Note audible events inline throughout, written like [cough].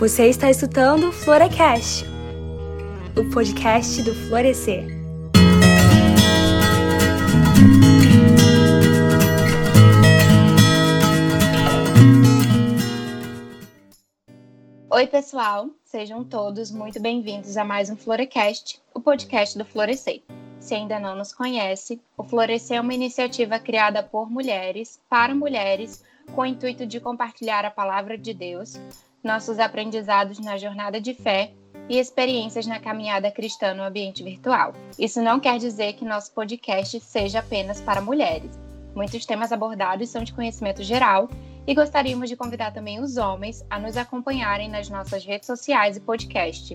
Você está escutando Florecast, o podcast do Florescer. Oi, pessoal, sejam todos muito bem-vindos a mais um Florecast, o podcast do Florescer. Se ainda não nos conhece, o Florescer é uma iniciativa criada por mulheres, para mulheres, com o intuito de compartilhar a palavra de Deus nossos aprendizados na jornada de fé e experiências na caminhada cristã no ambiente virtual. Isso não quer dizer que nosso podcast seja apenas para mulheres. Muitos temas abordados são de conhecimento geral e gostaríamos de convidar também os homens a nos acompanharem nas nossas redes sociais e podcast.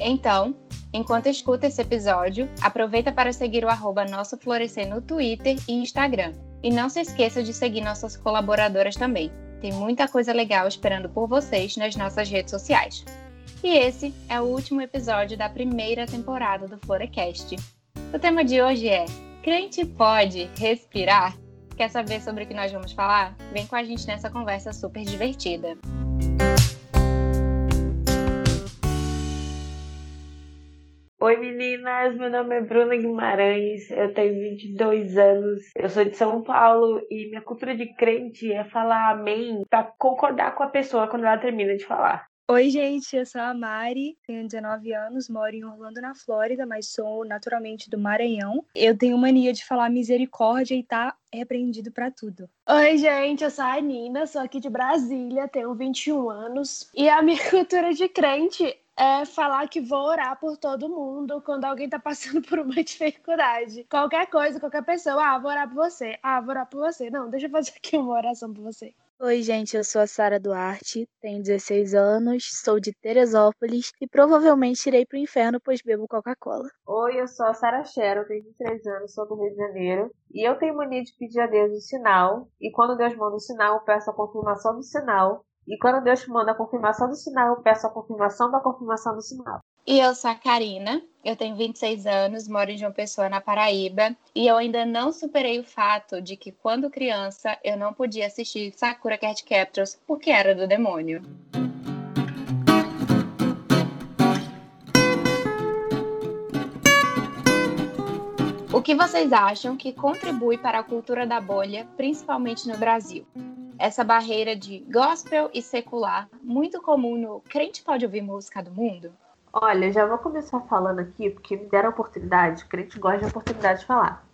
Então, enquanto escuta esse episódio, aproveita para seguir o arroba Nosso Florescer no Twitter e Instagram. E não se esqueça de seguir nossas colaboradoras também. Tem muita coisa legal esperando por vocês nas nossas redes sociais. E esse é o último episódio da primeira temporada do Florecast. O tema de hoje é: Crente pode respirar? Quer saber sobre o que nós vamos falar? Vem com a gente nessa conversa super divertida. Oi meninas, meu nome é Bruna Guimarães, eu tenho 22 anos, eu sou de São Paulo e minha cultura de crente é falar amém para concordar com a pessoa quando ela termina de falar. Oi, gente, eu sou a Mari, tenho 19 anos, moro em Orlando, na Flórida, mas sou naturalmente do Maranhão. Eu tenho mania de falar misericórdia e tá repreendido para tudo. Oi, gente, eu sou a Nina, sou aqui de Brasília, tenho 21 anos e a minha [laughs] cultura de crente é falar que vou orar por todo mundo quando alguém tá passando [laughs] por uma dificuldade. Qualquer coisa, qualquer pessoa, ah, vou orar por você, ah, vou orar por você. Não, deixa eu fazer aqui uma oração por você. Oi, gente, eu sou a Sara Duarte, tenho 16 anos, sou de Teresópolis e provavelmente irei pro inferno pois bebo Coca-Cola. Oi, eu sou a Sara Cheryl, tenho 23 anos, sou do Rio de Janeiro e eu tenho mania de pedir a Deus um sinal e quando Deus manda um sinal, eu peço a confirmação do sinal e quando Deus manda a confirmação do sinal, eu peço a confirmação da confirmação do sinal. E eu sou a Karina, eu tenho 26 anos, moro em João Pessoa, na Paraíba, e eu ainda não superei o fato de que quando criança eu não podia assistir Sakura Cat Captors porque era do demônio. O que vocês acham que contribui para a cultura da bolha, principalmente no Brasil? Essa barreira de gospel e secular, muito comum no crente pode ouvir música do mundo? Olha, já vou começar falando aqui, porque me deram a oportunidade, crente gosta de oportunidade de falar.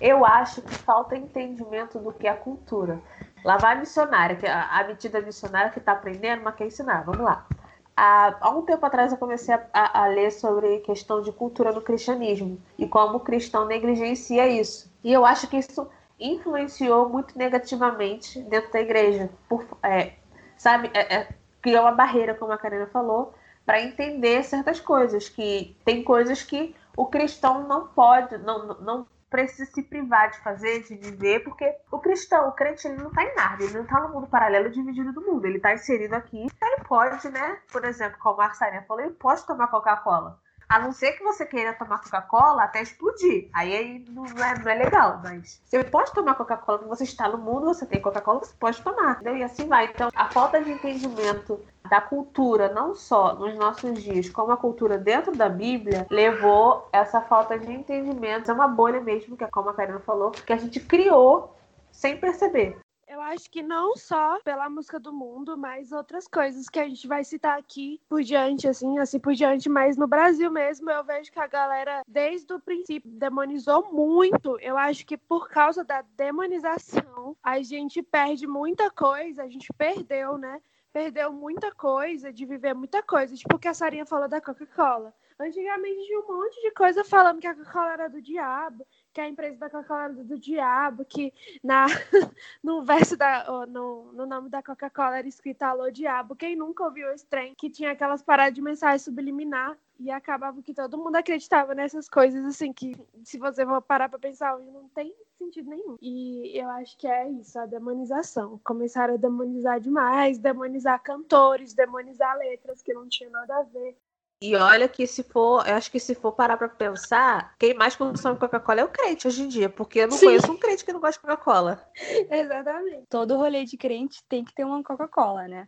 Eu acho que falta entendimento do que é cultura. Lá vai a missionária, que a, a metida missionária que está aprendendo, mas quer ensinar. Vamos lá. Há, há um tempo atrás eu comecei a, a ler sobre questão de cultura no cristianismo e como o cristão negligencia isso. E eu acho que isso influenciou muito negativamente dentro da igreja. Por, é, sabe, é, é, criou uma barreira, como a Karina falou, para entender certas coisas. Que tem coisas que o cristão não pode, não, não precisa se privar de fazer, de viver, porque o cristão, o crente, ele não está em nada, ele não está no mundo paralelo dividido do mundo, ele está inserido aqui. Ele pode, né? Por exemplo, como a Arsarinha falou, ele pode tomar Coca-Cola. A não ser que você queira tomar Coca-Cola até explodir. Aí, aí não, é, não é legal, mas você pode tomar Coca-Cola quando você está no mundo, você tem Coca-Cola, você pode tomar. Entendeu? E assim vai. Então, a falta de entendimento da cultura, não só nos nossos dias, como a cultura dentro da Bíblia, levou essa falta de entendimento. É uma bolha mesmo, que é como a Karina falou, que a gente criou sem perceber. Eu acho que não só pela música do mundo, mas outras coisas que a gente vai citar aqui por diante, assim, assim por diante, mas no Brasil mesmo eu vejo que a galera, desde o princípio, demonizou muito. Eu acho que por causa da demonização, a gente perde muita coisa, a gente perdeu, né? Perdeu muita coisa, de viver muita coisa. Tipo o que a Sarinha falou da Coca-Cola. Antigamente tinha um monte de coisa falando que a Coca-Cola era do diabo, que a empresa da Coca-Cola do diabo, que na, [laughs] no verso da. No, no nome da Coca-Cola era escrito Alô Diabo. Quem nunca ouviu esse trem? Que tinha aquelas paradas de mensagem subliminar. E acabava que todo mundo acreditava nessas coisas, assim, que se você for parar pra pensar hoje, não tem sentido nenhum. E eu acho que é isso, a demonização. Começaram a demonizar demais, demonizar cantores, demonizar letras que não tinham nada a ver. E olha que se for, eu acho que se for parar pra pensar, quem mais consome Coca-Cola é o crente hoje em dia, porque eu não Sim. conheço um crente que não gosta de Coca-Cola. [laughs] Exatamente. Todo rolê de crente tem que ter uma Coca-Cola, né?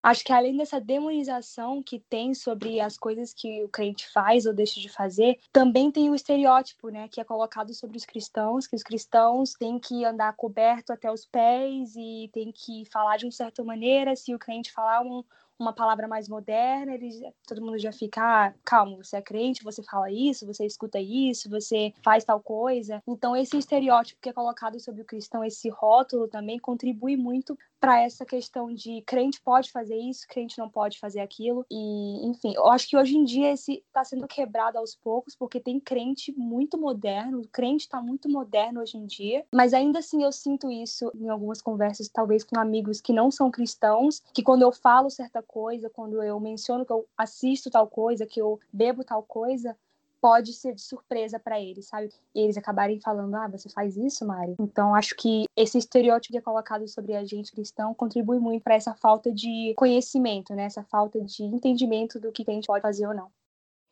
Acho que além dessa demonização que tem sobre as coisas que o crente faz ou deixa de fazer, também tem o estereótipo, né, que é colocado sobre os cristãos, que os cristãos têm que andar coberto até os pés e tem que falar de uma certa maneira, se o crente falar um uma palavra mais moderna, eles, todo mundo já fica, ah, calma, você é crente, você fala isso, você escuta isso, você faz tal coisa. Então, esse estereótipo que é colocado sobre o cristão, esse rótulo também contribui muito para essa questão de crente pode fazer isso, crente não pode fazer aquilo. E, enfim, eu acho que hoje em dia esse está sendo quebrado aos poucos, porque tem crente muito moderno, o crente está muito moderno hoje em dia, mas ainda assim eu sinto isso em algumas conversas, talvez com amigos que não são cristãos, que quando eu falo certa coisa, quando eu menciono que eu assisto tal coisa, que eu bebo tal coisa, pode ser de surpresa para eles, sabe? E eles acabarem falando, ah, você faz isso, Mari? Então, acho que esse estereótipo que é colocado sobre a gente cristão contribui muito para essa falta de conhecimento, né? Essa falta de entendimento do que a gente pode fazer ou não.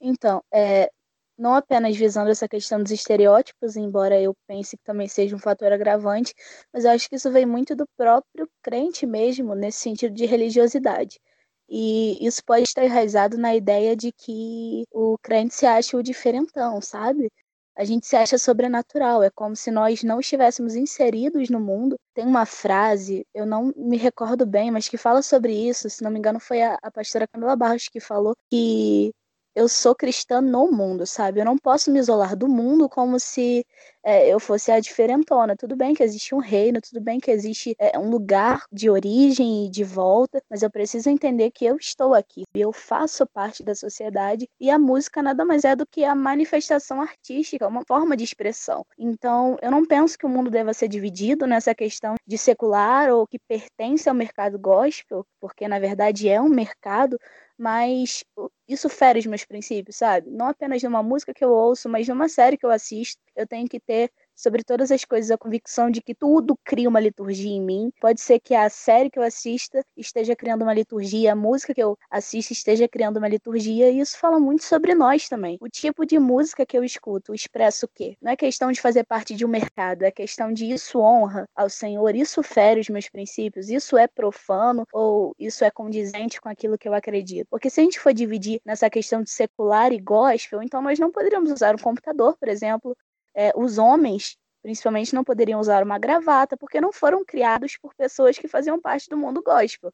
Então, é, não apenas visando essa questão dos estereótipos, embora eu pense que também seja um fator agravante, mas eu acho que isso vem muito do próprio crente mesmo, nesse sentido de religiosidade. E isso pode estar enraizado na ideia de que o crente se acha o diferentão, sabe? A gente se acha sobrenatural, é como se nós não estivéssemos inseridos no mundo. Tem uma frase, eu não me recordo bem, mas que fala sobre isso, se não me engano foi a, a pastora Camila Barros que falou que eu sou cristã no mundo, sabe? Eu não posso me isolar do mundo como se é, eu fosse a diferentona. Tudo bem que existe um reino, tudo bem que existe é, um lugar de origem e de volta, mas eu preciso entender que eu estou aqui, eu faço parte da sociedade e a música nada mais é do que a manifestação artística, uma forma de expressão. Então, eu não penso que o mundo deva ser dividido nessa questão de secular ou que pertence ao mercado gospel, porque na verdade é um mercado, mas isso fere os meus princípios, sabe? Não apenas numa música que eu ouço, mas numa série que eu assisto, eu tenho que ter sobre todas as coisas a convicção de que tudo cria uma liturgia em mim. Pode ser que a série que eu assista esteja criando uma liturgia, a música que eu assisto esteja criando uma liturgia, e isso fala muito sobre nós também. O tipo de música que eu escuto expressa o quê? Não é questão de fazer parte de um mercado, é questão de isso honra ao Senhor, isso fere os meus princípios, isso é profano ou isso é condizente com aquilo que eu acredito. Porque se a gente for dividir nessa questão de secular e gospel, então nós não poderíamos usar um computador, por exemplo, é, os homens, principalmente, não poderiam usar uma gravata, porque não foram criados por pessoas que faziam parte do mundo gospel.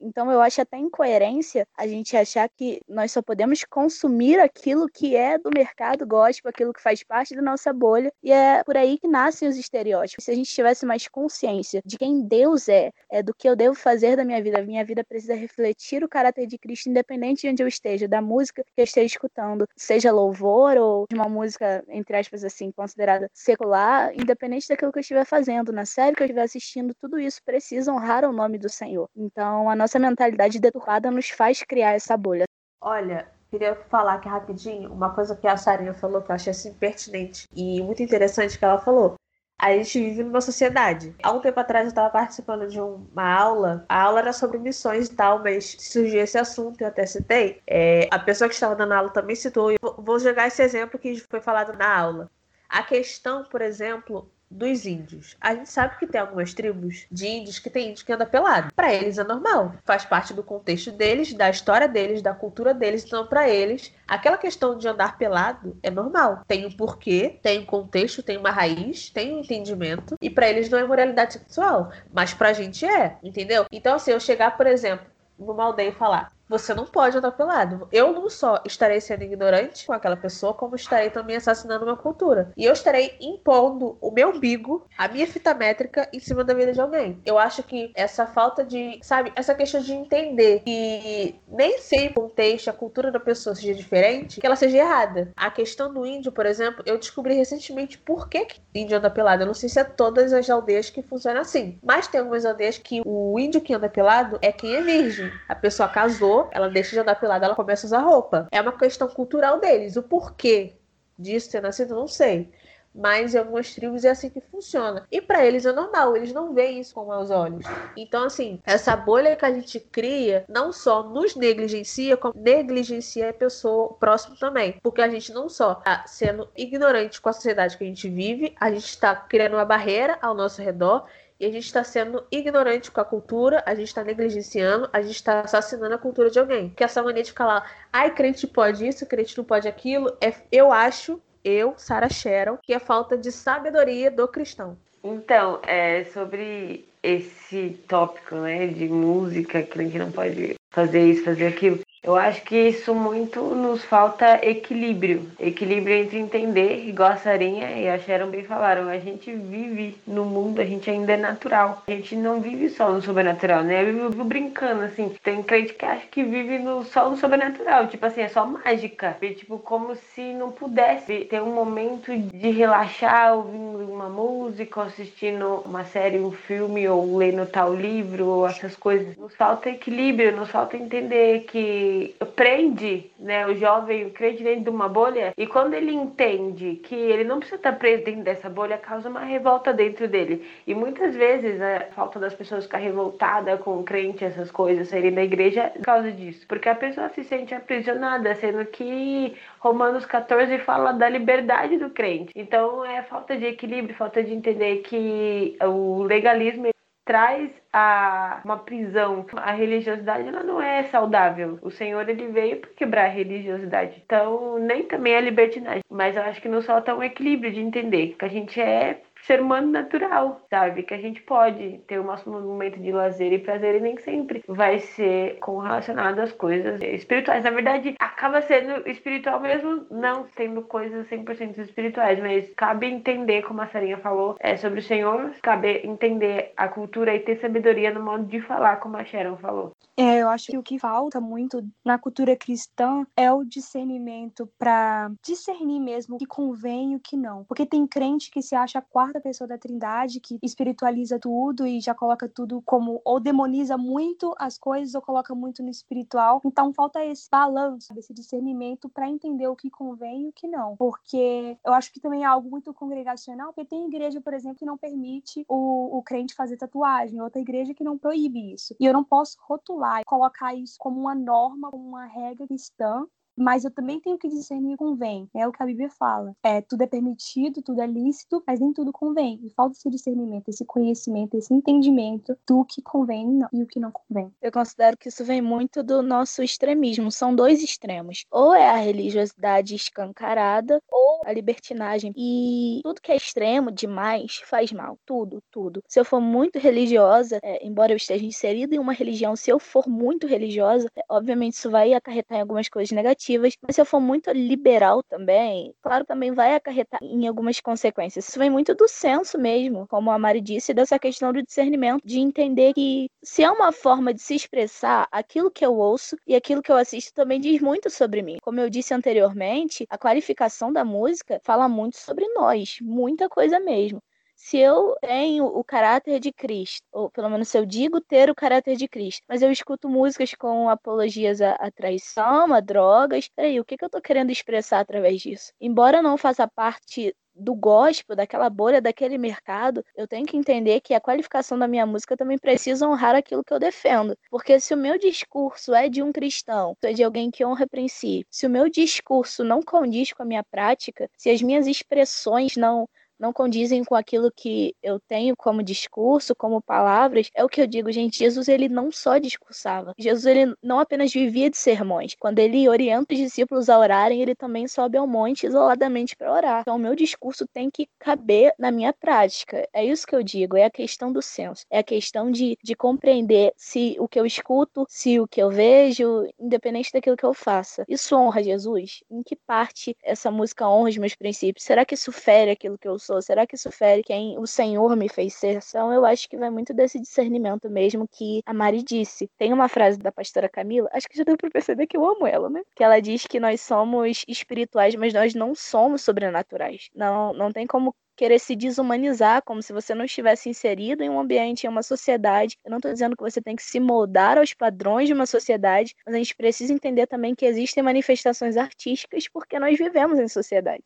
Então eu acho até incoerência a gente achar que nós só podemos consumir aquilo que é do mercado gospel, aquilo que faz parte da nossa bolha, e é por aí que nascem os estereótipos. Se a gente tivesse mais consciência de quem Deus é, é do que eu devo fazer da minha vida, a minha vida precisa refletir o caráter de Cristo, independente de onde eu esteja, da música que eu esteja escutando, seja louvor ou de uma música, entre aspas, assim, considerada secular, independente daquilo que eu estiver fazendo, na série que eu estiver assistindo, tudo isso precisa honrar o nome do Senhor. Então, a nossa nossa mentalidade deturpada nos faz criar essa bolha. Olha, queria falar aqui rapidinho uma coisa que a Sarinha falou que eu achei assim pertinente e muito interessante que ela falou. A gente vive numa sociedade. Há um tempo atrás eu estava participando de uma aula. A aula era sobre missões e tal, mas surgiu esse assunto, eu até citei. É, a pessoa que estava dando a aula também citou. E vou jogar esse exemplo que foi falado na aula. A questão, por exemplo, dos índios. A gente sabe que tem algumas tribos de índios que tem índio que anda pelado. Para eles é normal, faz parte do contexto deles, da história deles, da cultura deles. Então, para eles, aquela questão de andar pelado é normal. Tem um porquê, tem um contexto, tem uma raiz, tem um entendimento. E para eles não é moralidade sexual, mas pra gente é, entendeu? Então, se assim, eu chegar, por exemplo, numa aldeia e falar: você não pode andar pelado. Eu não só estarei sendo ignorante com aquela pessoa, como estarei também assassinando uma cultura. E eu estarei impondo o meu umbigo, a minha fita métrica, em cima da vida de alguém. Eu acho que essa falta de, sabe, essa questão de entender que nem sempre o contexto, a cultura da pessoa seja diferente, que ela seja errada. A questão do índio, por exemplo, eu descobri recentemente por que, que índio anda pelado. Eu não sei se é todas as aldeias que funcionam assim. Mas tem algumas aldeias que o índio que anda pelado é quem é virgem. A pessoa casou ela deixa de andar pelada, ela começa a usar roupa. É uma questão cultural deles. O porquê disso ter nascido, não sei. mas em algumas tribos é assim que funciona. E para eles é normal, eles não veem isso com maus olhos. Então, assim, essa bolha que a gente cria não só nos negligencia, como negligencia a pessoa próxima também. Porque a gente não só está sendo ignorante com a sociedade que a gente vive, a gente está criando uma barreira ao nosso redor e a gente está sendo ignorante com a cultura, a gente está negligenciando, a gente está assassinando a cultura de alguém. Que essa mania de lá, ai, crente pode isso, crente não pode aquilo, é, eu acho, eu, Sarah Sharon, que é falta de sabedoria do cristão. Então, é sobre esse tópico, né, de música, gente não pode fazer isso, fazer aquilo. Eu acho que isso muito nos falta equilíbrio. Equilíbrio entre entender, igual a Sarinha e a Sharon bem falaram, a gente vive no mundo, a gente ainda é natural. A gente não vive só no sobrenatural, né? Eu vivo brincando, assim. Tem crente que acha que vive no, só no sobrenatural. Tipo assim, é só mágica. E, tipo, como se não pudesse ter um momento de relaxar ouvindo uma música, assistindo uma série, um filme, ou lendo tal livro, ou essas coisas. Nos falta equilíbrio, nos falta entender que prende né, o jovem, o crente dentro de uma bolha, e quando ele entende que ele não precisa estar preso dentro dessa bolha, causa uma revolta dentro dele. E muitas vezes a falta das pessoas ficar revoltada com o crente, essas coisas, saírem da igreja, causa disso. Porque a pessoa se sente aprisionada, sendo que Romanos 14 fala da liberdade do crente. Então é falta de equilíbrio, falta de entender que o legalismo traz a uma prisão. A religiosidade ela não é saudável. O Senhor ele veio para quebrar a religiosidade. Então, nem também a libertinagem. Mas eu acho que nos falta um equilíbrio de entender que a gente é ser humano natural, sabe? Que a gente pode ter o nosso momento de lazer e prazer e nem sempre vai ser com relacionado às coisas espirituais. Na verdade, acaba sendo espiritual mesmo não tendo coisas 100% espirituais, mas cabe entender, como a Sarinha falou, é sobre o Senhor, cabe entender a cultura e ter sabedoria no modo de falar, como a Sharon falou. É, eu acho que o que falta muito na cultura cristã é o discernimento para discernir mesmo o que convém e o que não. Porque tem crente que se acha a quarta pessoa da Trindade, que espiritualiza tudo e já coloca tudo como ou demoniza muito as coisas ou coloca muito no espiritual. Então falta esse balanço, esse discernimento para entender o que convém e o que não. Porque eu acho que também é algo muito congregacional, porque tem igreja, por exemplo, que não permite o, o crente fazer tatuagem, outra igreja que não proíbe isso. E eu não posso rotular colocar isso como uma norma, como uma regra cristã, mas eu também tenho que discernir convém. É o que a Bíblia fala. É, tudo é permitido, tudo é lícito, mas nem tudo convém. E falta esse discernimento, esse conhecimento, esse entendimento do que convém e o que não convém. Eu considero que isso vem muito do nosso extremismo. São dois extremos. Ou é a religiosidade escancarada, ou a libertinagem. E tudo que é extremo demais faz mal. Tudo, tudo. Se eu for muito religiosa, é, embora eu esteja inserida em uma religião, se eu for muito religiosa, é, obviamente isso vai acarretar em algumas coisas negativas negativas, mas se eu for muito liberal também, claro, também vai acarretar em algumas consequências. Isso vem muito do senso mesmo, como a Mari disse, dessa questão do discernimento, de entender que se é uma forma de se expressar, aquilo que eu ouço e aquilo que eu assisto também diz muito sobre mim. Como eu disse anteriormente, a qualificação da música fala muito sobre nós, muita coisa mesmo se eu tenho o caráter de Cristo, ou pelo menos se eu digo ter o caráter de Cristo, mas eu escuto músicas com apologias à, à traição, a drogas, peraí, o que, que eu estou querendo expressar através disso? Embora eu não faça parte do gospel, daquela bolha, daquele mercado, eu tenho que entender que a qualificação da minha música também precisa honrar aquilo que eu defendo. Porque se o meu discurso é de um cristão, é de alguém que honra princípios, se o meu discurso não condiz com a minha prática, se as minhas expressões não não condizem com aquilo que eu tenho como discurso, como palavras, é o que eu digo, gente, Jesus ele não só discursava. Jesus ele não apenas vivia de sermões. Quando ele orienta os discípulos a orarem, ele também sobe ao monte isoladamente para orar. Então o meu discurso tem que caber na minha prática. É isso que eu digo, é a questão do senso. É a questão de, de compreender se o que eu escuto, se o que eu vejo, independente daquilo que eu faça. Isso honra Jesus? Em que parte essa música honra os meus princípios? Será que isso fere aquilo que eu sou? Sou? Será que isso fere quem o Senhor me fez ser? Então, eu acho que vai muito desse discernimento mesmo que a Mari disse. Tem uma frase da pastora Camila, acho que já deu pra perceber que eu amo ela, né? Que ela diz que nós somos espirituais, mas nós não somos sobrenaturais. Não, não tem como querer se desumanizar, como se você não estivesse inserido em um ambiente, em uma sociedade. Eu não estou dizendo que você tem que se moldar aos padrões de uma sociedade, mas a gente precisa entender também que existem manifestações artísticas porque nós vivemos em sociedade.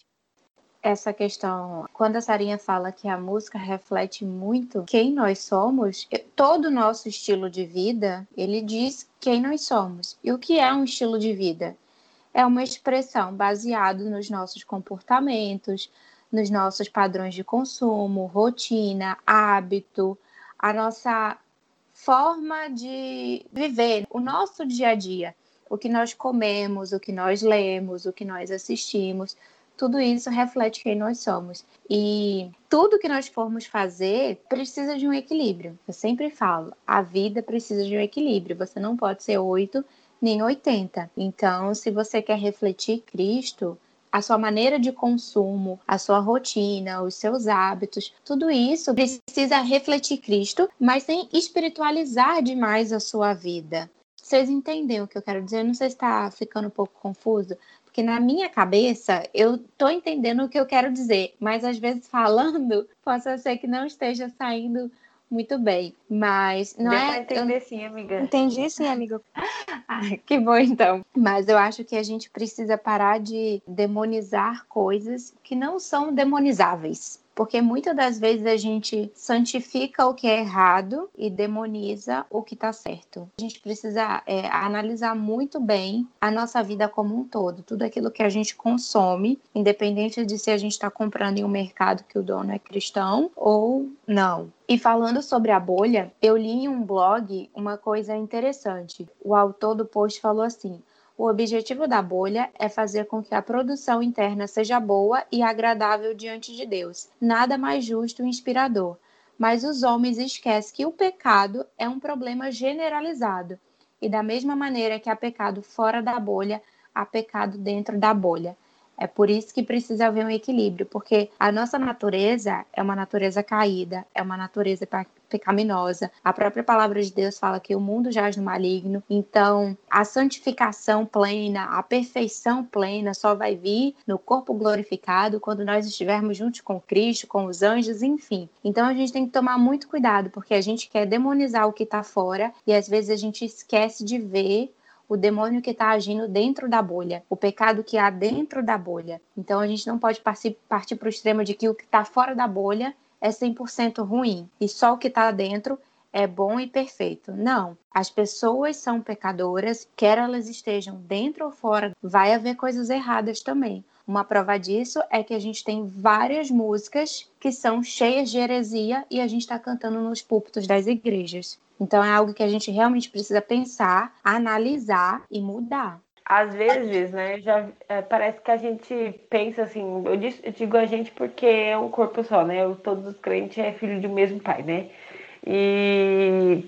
Essa questão, quando a Sarinha fala que a música reflete muito quem nós somos, todo o nosso estilo de vida, ele diz quem nós somos. E o que é um estilo de vida? É uma expressão baseada nos nossos comportamentos, nos nossos padrões de consumo, rotina, hábito, a nossa forma de viver, o nosso dia a dia, o que nós comemos, o que nós lemos, o que nós assistimos, tudo isso reflete quem nós somos. E tudo que nós formos fazer precisa de um equilíbrio. Eu sempre falo, a vida precisa de um equilíbrio. Você não pode ser 8 nem 80. Então, se você quer refletir Cristo, a sua maneira de consumo, a sua rotina, os seus hábitos, tudo isso precisa refletir Cristo, mas sem espiritualizar demais a sua vida. Vocês entendem o que eu quero dizer? Não sei se está ficando um pouco confuso, porque na minha cabeça eu tô entendendo o que eu quero dizer, mas às vezes falando, [laughs] possa ser que não esteja saindo muito bem. Mas não Deu é. entender sim, amiga. Entendi sim, amiga. [laughs] Ah, que bom então. Mas eu acho que a gente precisa parar de demonizar coisas que não são demonizáveis. Porque muitas das vezes a gente santifica o que é errado e demoniza o que está certo. A gente precisa é, analisar muito bem a nossa vida como um todo, tudo aquilo que a gente consome, independente de se a gente está comprando em um mercado que o dono é cristão ou não. E falando sobre a bolha, eu li em um blog uma coisa interessante. O autor do post falou assim: o objetivo da bolha é fazer com que a produção interna seja boa e agradável diante de Deus. Nada mais justo e inspirador. Mas os homens esquecem que o pecado é um problema generalizado. E da mesma maneira que há pecado fora da bolha, há pecado dentro da bolha. É por isso que precisa haver um equilíbrio, porque a nossa natureza é uma natureza caída, é uma natureza pecaminosa. A própria palavra de Deus fala que o mundo jaz no maligno. Então, a santificação plena, a perfeição plena só vai vir no corpo glorificado quando nós estivermos juntos com Cristo, com os anjos, enfim. Então, a gente tem que tomar muito cuidado, porque a gente quer demonizar o que está fora e às vezes a gente esquece de ver o demônio que está agindo dentro da bolha, o pecado que há dentro da bolha. Então a gente não pode partir para o extremo de que o que está fora da bolha é 100% ruim e só o que está dentro é bom e perfeito. Não. As pessoas são pecadoras, quer elas estejam dentro ou fora, vai haver coisas erradas também. Uma prova disso é que a gente tem várias músicas que são cheias de heresia e a gente está cantando nos púlpitos das igrejas. Então é algo que a gente realmente precisa pensar, analisar e mudar. Às vezes, né, já é, parece que a gente pensa assim, eu, digo, eu digo a gente porque é um corpo só, né? Eu, todos os crentes é filho do mesmo pai, né? E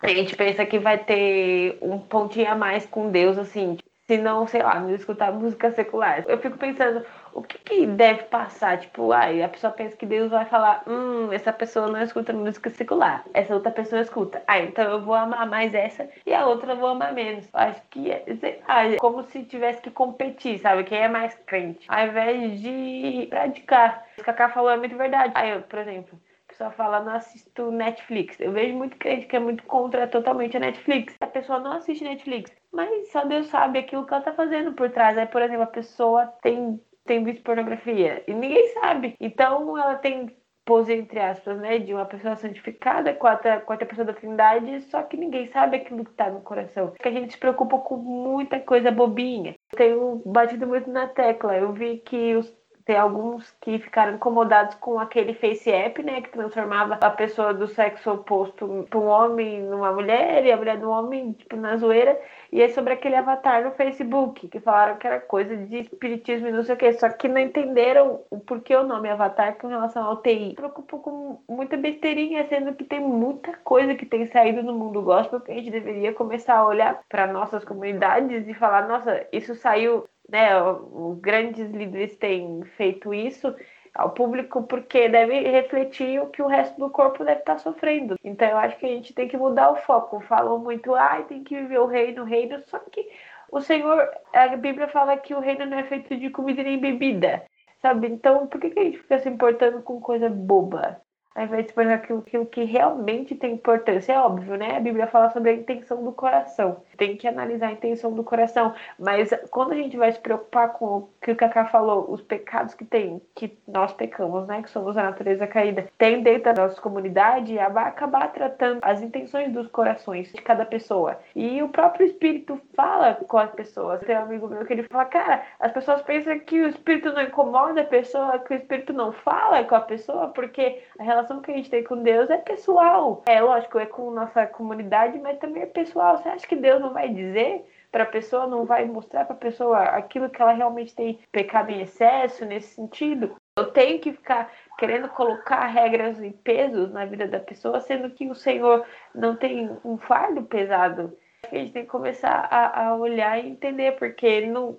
a gente pensa que vai ter um pontinho a mais com Deus, assim, se não, sei lá, não escutar música secular. Eu fico pensando, o que, que, deve passar? Tipo, ai, a pessoa pensa que Deus vai falar, hum, essa pessoa não escuta música secular, essa outra pessoa escuta. Ah, então eu vou amar mais essa e a outra eu vou amar menos. Acho que é, é como se tivesse que competir, sabe? Quem é mais crente, ao invés de praticar. O Cacá falou é muito verdade. Aí eu, por exemplo, pessoa fala, não assisto Netflix. Eu vejo muito crente que é muito contra totalmente a Netflix. A pessoa não assiste Netflix, mas só Deus sabe aquilo que ela tá fazendo por trás. Aí, por exemplo, a pessoa tem, tem visto pornografia e ninguém sabe. Então, ela tem pose entre aspas, né, de uma pessoa santificada com a, com a pessoa da Trindade, só que ninguém sabe aquilo que está no coração. Que a gente se preocupa com muita coisa bobinha. Eu tenho batido muito na tecla. Eu vi que os tem alguns que ficaram incomodados com aquele face app, né? Que transformava a pessoa do sexo oposto para um homem numa mulher e a mulher do homem, tipo, na zoeira. E é sobre aquele avatar no Facebook, que falaram que era coisa de espiritismo e não sei o que. Só que não entenderam o porquê o nome avatar com relação ao TI. Me preocupo com muita besteirinha, sendo que tem muita coisa que tem saído no mundo gospel que a gente deveria começar a olhar para nossas comunidades e falar: nossa, isso saiu né, os grandes líderes têm feito isso ao público porque deve refletir o que o resto do corpo deve estar sofrendo. Então eu acho que a gente tem que mudar o foco. Falam muito, ai, ah, tem que viver o reino, o reino, só que o Senhor, a Bíblia fala que o reino não é feito de comida nem bebida, sabe? Então por que, que a gente fica se importando com coisa boba? Ao invés de pôr aquilo, aquilo que realmente tem importância. É óbvio, né? A Bíblia fala sobre a intenção do coração. Tem que analisar a intenção do coração. Mas quando a gente vai se preocupar com o que o Kaká falou, os pecados que tem, que nós pecamos, né? Que somos a natureza caída, tem dentro da nossa comunidade, vai acabar tratando as intenções dos corações de cada pessoa. E o próprio Espírito fala com as pessoas. Tem um amigo meu que ele fala, cara, as pessoas pensam que o Espírito não incomoda a pessoa, que o Espírito não fala com a pessoa, porque a relação que a gente tem com Deus é pessoal. É lógico, é com nossa comunidade, mas também é pessoal. Você acha que Deus não vai dizer? para a pessoa, não vai mostrar para a pessoa aquilo que ela realmente tem pecado em excesso nesse sentido. Eu tenho que ficar querendo colocar regras e pesos na vida da pessoa, sendo que o Senhor não tem um fardo pesado a gente tem que começar a, a olhar e entender, porque não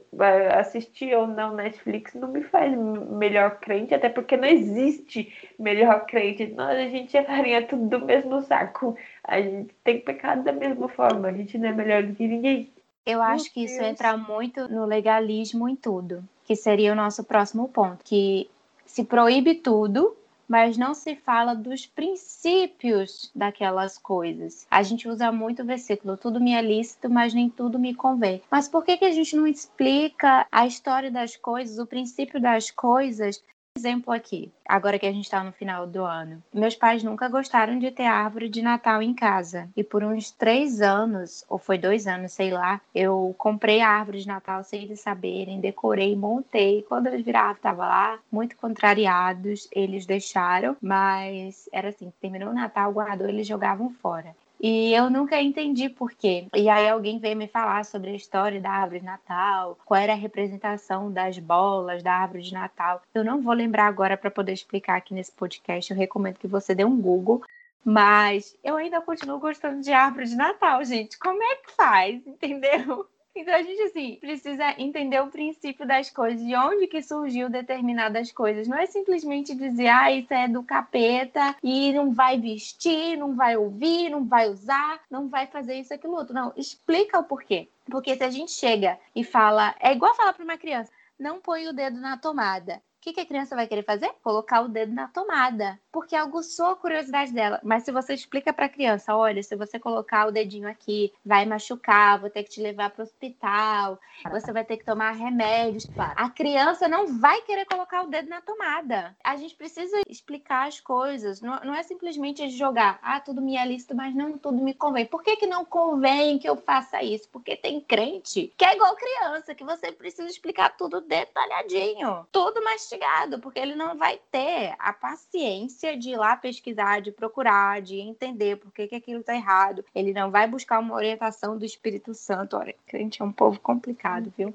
assistir ou não Netflix não me faz melhor crente, até porque não existe melhor crente. Nós, a gente é farinha tudo do mesmo saco. A gente tem pecado da mesma forma, a gente não é melhor do que ninguém. Eu acho que isso entra muito no legalismo em tudo, que seria o nosso próximo ponto, que se proíbe tudo, mas não se fala dos princípios daquelas coisas. A gente usa muito o versículo: tudo me é lícito, mas nem tudo me convém. Mas por que, que a gente não explica a história das coisas, o princípio das coisas, exemplo aqui, agora que a gente está no final do ano. Meus pais nunca gostaram de ter árvore de Natal em casa. E por uns três anos, ou foi dois anos, sei lá, eu comprei a árvore de Natal sem eles saberem, decorei, montei. Quando eles viraram, estava lá, muito contrariados, eles deixaram, mas era assim: terminou o Natal, guardou, eles jogavam fora. E eu nunca entendi por quê. E aí alguém veio me falar sobre a história da árvore de Natal, qual era a representação das bolas da árvore de Natal. Eu não vou lembrar agora para poder explicar aqui nesse podcast. Eu recomendo que você dê um Google. Mas eu ainda continuo gostando de árvore de Natal, gente. Como é que faz? [laughs] Entendeu? Então a gente assim precisa entender o princípio das coisas, de onde que surgiu determinadas coisas. Não é simplesmente dizer, ah, isso é do capeta e não vai vestir, não vai ouvir, não vai usar, não vai fazer isso aquilo outro. Não, explica o porquê. Porque se a gente chega e fala, é igual falar para uma criança, não põe o dedo na tomada que, que a criança vai querer fazer? Colocar o dedo na tomada, porque aguçou a curiosidade dela. Mas se você explica para a criança, olha, se você colocar o dedinho aqui, vai machucar, vou ter que te levar para o hospital, você vai ter que tomar remédios. A criança não vai querer colocar o dedo na tomada. A gente precisa explicar as coisas. Não, não é simplesmente jogar, ah, tudo me é lícito, mas não tudo me convém. Por que, que não convém que eu faça isso? Porque tem crente que é igual criança, que você precisa explicar tudo detalhadinho, tudo mastigado porque ele não vai ter a paciência de ir lá pesquisar, de procurar, de entender por que, que aquilo está errado. Ele não vai buscar uma orientação do Espírito Santo. Olha, crente é um povo complicado, viu?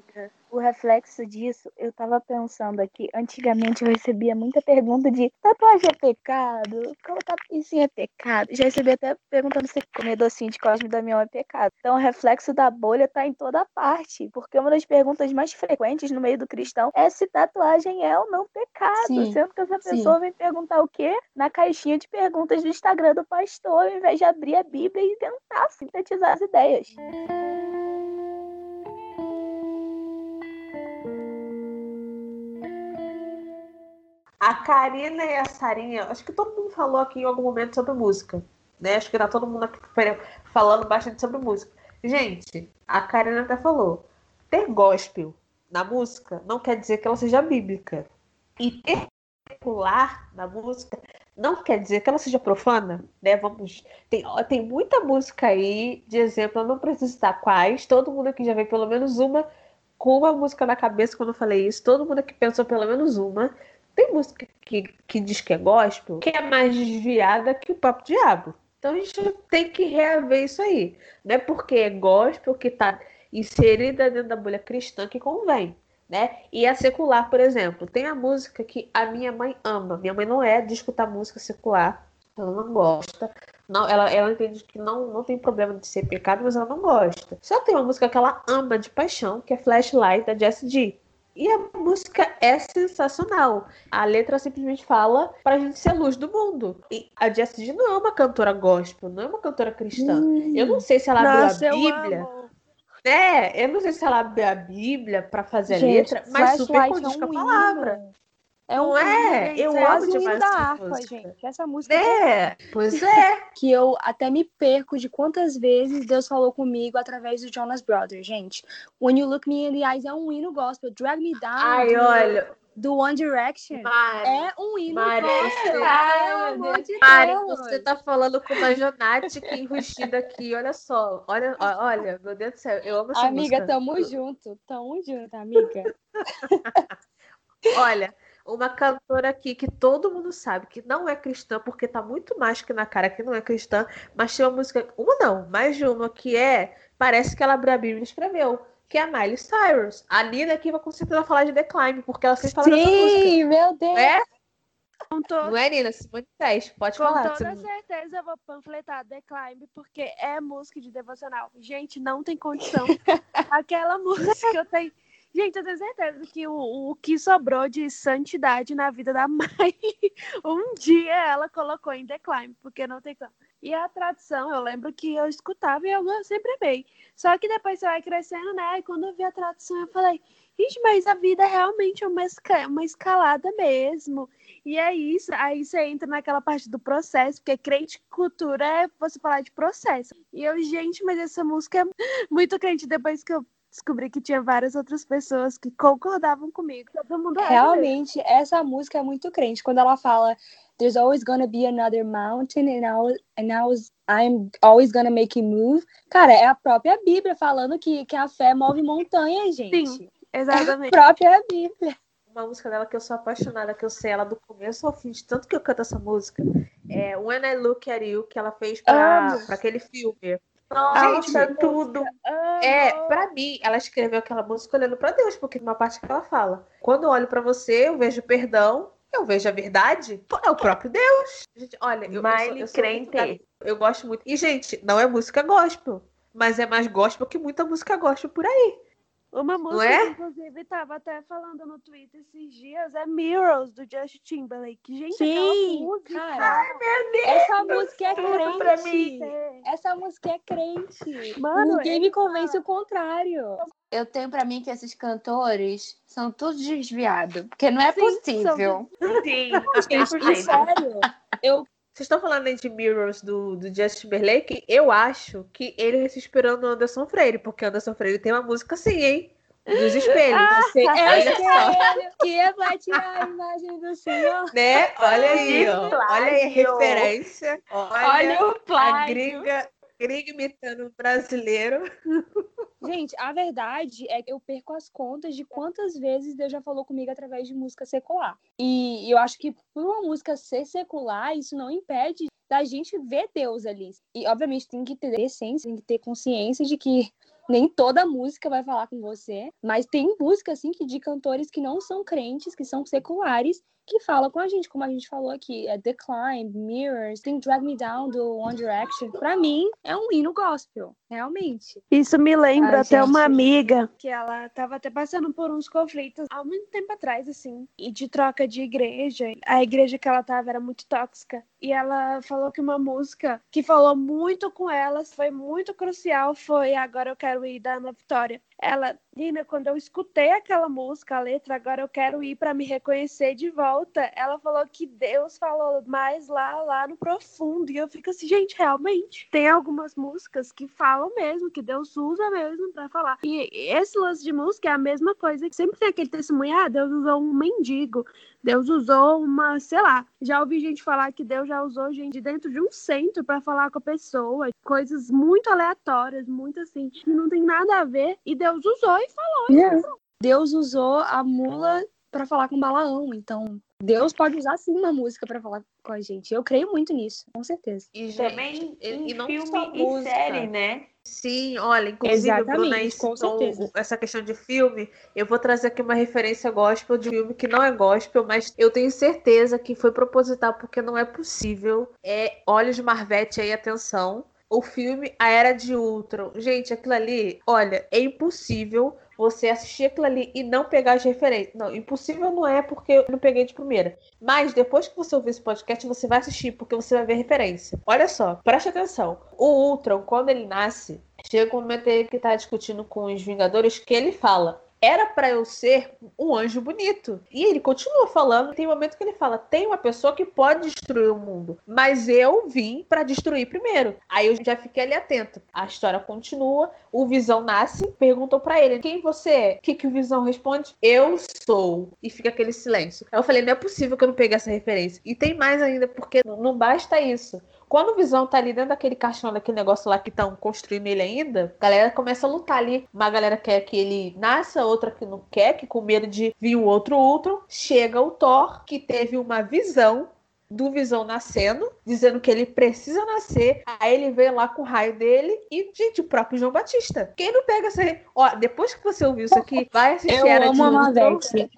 O reflexo disso, eu tava pensando aqui, antigamente eu recebia muita pergunta de tatuagem é pecado? Colocar piercing é pecado? Já recebi até perguntando se comer docinho de Cosme Damião é pecado. Então o reflexo da bolha tá em toda parte, porque uma das perguntas mais frequentes no meio do cristão é se tatuagem é ou não pecado, sim, sendo que essa pessoa sim. vem perguntar o quê? Na caixinha de perguntas do Instagram do pastor, ao invés de abrir a Bíblia e tentar sintetizar as ideias. A Karina e a Sarinha, acho que todo mundo falou aqui em algum momento sobre música, né? Acho que tá todo mundo aqui falando bastante sobre música. Gente, a Karina até falou, ter gospel na música não quer dizer que ela seja bíblica. E ter secular na música não quer dizer que ela seja profana, né? Vamos, tem, tem muita música aí, de exemplo, eu não preciso citar quais, todo mundo aqui já veio pelo menos uma com uma música na cabeça quando eu falei isso, todo mundo aqui pensou pelo menos uma. Tem música que, que diz que é gospel, que é mais desviada que o papo diabo. Então a gente tem que reaver isso aí. Não é porque é gospel que está inserida dentro da bolha cristã que convém. Né? E a secular, por exemplo, tem a música que a minha mãe ama. Minha mãe não é de escutar música secular, ela não gosta. Não, ela, ela entende que não, não tem problema de ser pecado, mas ela não gosta. Só tem uma música que ela ama de paixão, que é Flashlight, da Jessie G. E a música é sensacional. A letra simplesmente fala pra gente ser a luz do mundo. E a Jessie não é uma cantora gospel, não é uma cantora cristã. Hum, eu não sei se ela nossa, abriu a Bíblia. É, eu não sei se ela abriu a Bíblia para fazer gente, a letra, mas super condiz com a palavra. É um é? Eu é amo demais da harpa, música. gente. Essa música É, pois [laughs] é. que eu até me perco de quantas vezes Deus falou comigo através do Jonas Brothers, gente. When You Look Me in the Eyes é um hino gospel. Drag Me Down Ai, do, olha, do One Direction Mari, é um hino Mari, gospel. você- Ai, Pelo amor de Mari, Deus. você tá falando com uma Jonática enrustida aqui, olha só. Olha, olha, meu Deus do céu, eu amo essa Amiga, música. tamo junto. Tamo junto, amiga. [laughs] Olha, uma cantora aqui que todo mundo sabe que não é cristã, porque tá muito mais que na cara que não é cristã, mas tem uma música, uma não, mais de uma que é, parece que ela abriu a Bíblia e escreveu, que é a Miley Cyrus. A Nina aqui vai com certeza falar de The Climb, porque ela sempre fala dessa música. Sim, meu Deus. Não é? Com, to- Não é, Nina? Simone Teste, pode com falar. toda Simone. certeza eu vou panfletar The Climb, porque é música de devocional. Gente, não tem condição. [laughs] Aquela música eu tenho. Gente, eu tenho certeza que o, o que sobrou de santidade na vida da [laughs] mãe, um dia ela colocou em The Climb, porque não tem como. E a tradução, eu lembro que eu escutava e eu sempre amei. Só que depois você vai crescendo, né? E quando eu vi a tradução, eu falei, gente, mas a vida é realmente uma, esca- uma escalada mesmo. E é isso. Aí você entra naquela parte do processo, porque crente cultura é você falar de processo. E eu, gente, mas essa música é muito crente. Depois que eu descobri que tinha várias outras pessoas que concordavam comigo. Todo mundo era mesmo. Realmente, essa música é muito crente. Quando ela fala There's always gonna be another mountain and, I, and I was, I'm always gonna make it move. Cara, é a própria Bíblia falando que, que a fé move montanhas, gente. Sim. É a Exatamente. própria Bíblia. Uma música dela que eu sou apaixonada, que eu sei ela do começo ao fim, de tanto que eu canto essa música, é When I Look at You, que ela fez pra aquele filme. Nossa, tudo. É, pra mim, ela escreveu aquela música olhando pra Deus, porque tem uma parte que ela fala: Quando eu olho pra você, eu vejo perdão, eu vejo a verdade. É o próprio Deus. Gente, olha, eu, eu, sou, Miley eu sou muito crente. da- eu gosto muito. E, gente, não é música gospel, mas é mais gospel que muita música gospel por aí. Uma música é? que, inclusive, tava até falando no Twitter esses dias é Mirrors, do Justin Timberlake. Gente, Sim, aquela música. cara. Essa música é tudo pra crente. mim. Essa música é crente. Mano, Ninguém me convence o contrário. Eu tenho pra mim que esses cantores são tudo desviados, porque não é Sim, possível. Sim, Gente, e 100%. sério, eu Vocês estão falando aí de Mirrors do, do Justin Timberlake? Eu acho que ele se inspirou no Anderson Freire, porque Anderson Freire tem uma música assim, hein? Dos espelhos. sei, é o Olha só. espelho que reflete a imagem do Senhor. Né? Olha aí, ó. Olha aí a plágio. referência. Olha, o a gringa, gringa imitando o brasileiro. [laughs] Gente, a verdade é que eu perco as contas de quantas vezes Deus já falou comigo através de música secular. E eu acho que por uma música ser secular, isso não impede da gente ver Deus ali. E, obviamente, tem que ter essência, tem que ter consciência de que nem toda música vai falar com você, mas tem música, assim, que de cantores que não são crentes, que são seculares, que falam com a gente, como a gente falou aqui. É The Climb, Mirrors, tem Drag Me Down do One Direction. Pra mim, é um hino gospel, realmente. Isso me lembra Ai, até uma gente. amiga que ela tava até passando por uns conflitos há muito tempo atrás, assim, e de troca de igreja. A igreja que ela tava era muito tóxica. E ela falou que uma música que falou muito com ela, foi muito crucial, foi Agora Eu Quero Ir da Ana Vitória. Ela, Nina, quando eu escutei aquela música, a letra, agora eu quero ir para me reconhecer de volta. Ela falou que Deus falou mais lá, lá no profundo. E eu fico assim, gente, realmente. Tem algumas músicas que falam mesmo, que Deus usa mesmo para falar. E esse lance de música é a mesma coisa que sempre tem aquele testemunho, ah, Deus usou um mendigo. Deus usou uma, sei lá, já ouvi gente falar que Deus já usou gente dentro de um centro para falar com a pessoa, coisas muito aleatórias, muito assim, que não tem nada a ver, e Deus usou e falou. Deus usou a mula para falar com Balaão, então Deus pode usar sim uma música para falar com a gente. Eu creio muito nisso, com certeza. E, gente, Também e- em e não filme só e música. série, né? Sim, olha, inclusive, Exatamente, Bruna, com certeza. essa questão de filme. Eu vou trazer aqui uma referência gospel de um filme que não é gospel, mas eu tenho certeza que foi proposital, porque não é possível. É Olhos de Marvete aí, atenção. O filme A Era de Ultron. Gente, aquilo ali, olha, é impossível você assistir aquilo ali e não pegar as referências. Não, impossível não é porque eu não peguei de primeira. Mas depois que você ouvir esse podcast, você vai assistir, porque você vai ver referência. Olha só, preste atenção. O Ultron, quando ele nasce, chega um momento aí que tá discutindo com os Vingadores que ele fala: era para eu ser um anjo bonito. E ele continua falando, tem um momento que ele fala: tem uma pessoa que pode destruir o mundo, mas eu vim para destruir primeiro. Aí eu já fiquei ali atento. A história continua, o Visão nasce, perguntam para ele: quem você é? O que, que o Visão responde? Eu sou. E fica aquele silêncio. Aí eu falei: não é possível que eu não pegue essa referência. E tem mais ainda, porque não basta isso. Quando o Visão tá ali dentro daquele caixão, daquele negócio lá que estão construindo ele ainda, a galera começa a lutar ali. Uma galera quer que ele nasça, outra que não quer, que com medo de vir o outro Ultron. Chega o Thor, que teve uma visão do Visão nascendo, dizendo que ele precisa nascer. Aí ele vem lá com o raio dele e, gente, o próprio João Batista. Quem não pega essa. Ó, depois que você ouviu isso aqui, vai assistir Eu Era amo de. Marvete.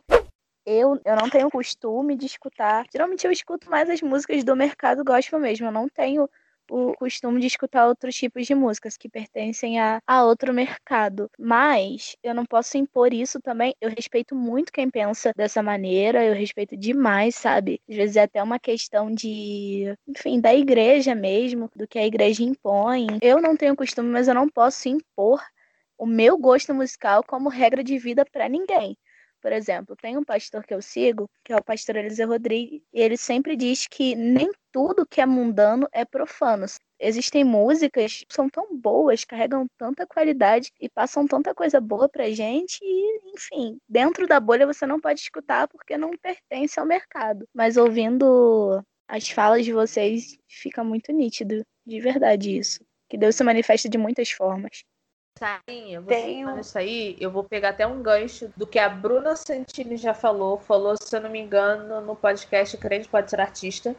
Eu, eu não tenho costume de escutar. Geralmente eu escuto mais as músicas do mercado gospel mesmo. Eu não tenho o costume de escutar outros tipos de músicas que pertencem a, a outro mercado. Mas eu não posso impor isso também. Eu respeito muito quem pensa dessa maneira, eu respeito demais, sabe? Às vezes é até uma questão de, enfim, da igreja mesmo, do que a igreja impõe. Eu não tenho costume, mas eu não posso impor o meu gosto musical como regra de vida para ninguém. Por exemplo, tem um pastor que eu sigo, que é o pastor Eliseu Rodrigues, e ele sempre diz que nem tudo que é mundano é profano. Existem músicas que são tão boas, carregam tanta qualidade e passam tanta coisa boa pra gente, e, enfim, dentro da bolha você não pode escutar porque não pertence ao mercado. Mas ouvindo as falas de vocês, fica muito nítido, de verdade, isso. Que Deus se manifesta de muitas formas. Sainha, você Tenho- falando isso aí, eu vou pegar até um gancho do que a Bruna Santini já falou. Falou, se eu não me engano, no podcast Crente Pode Ser Artista.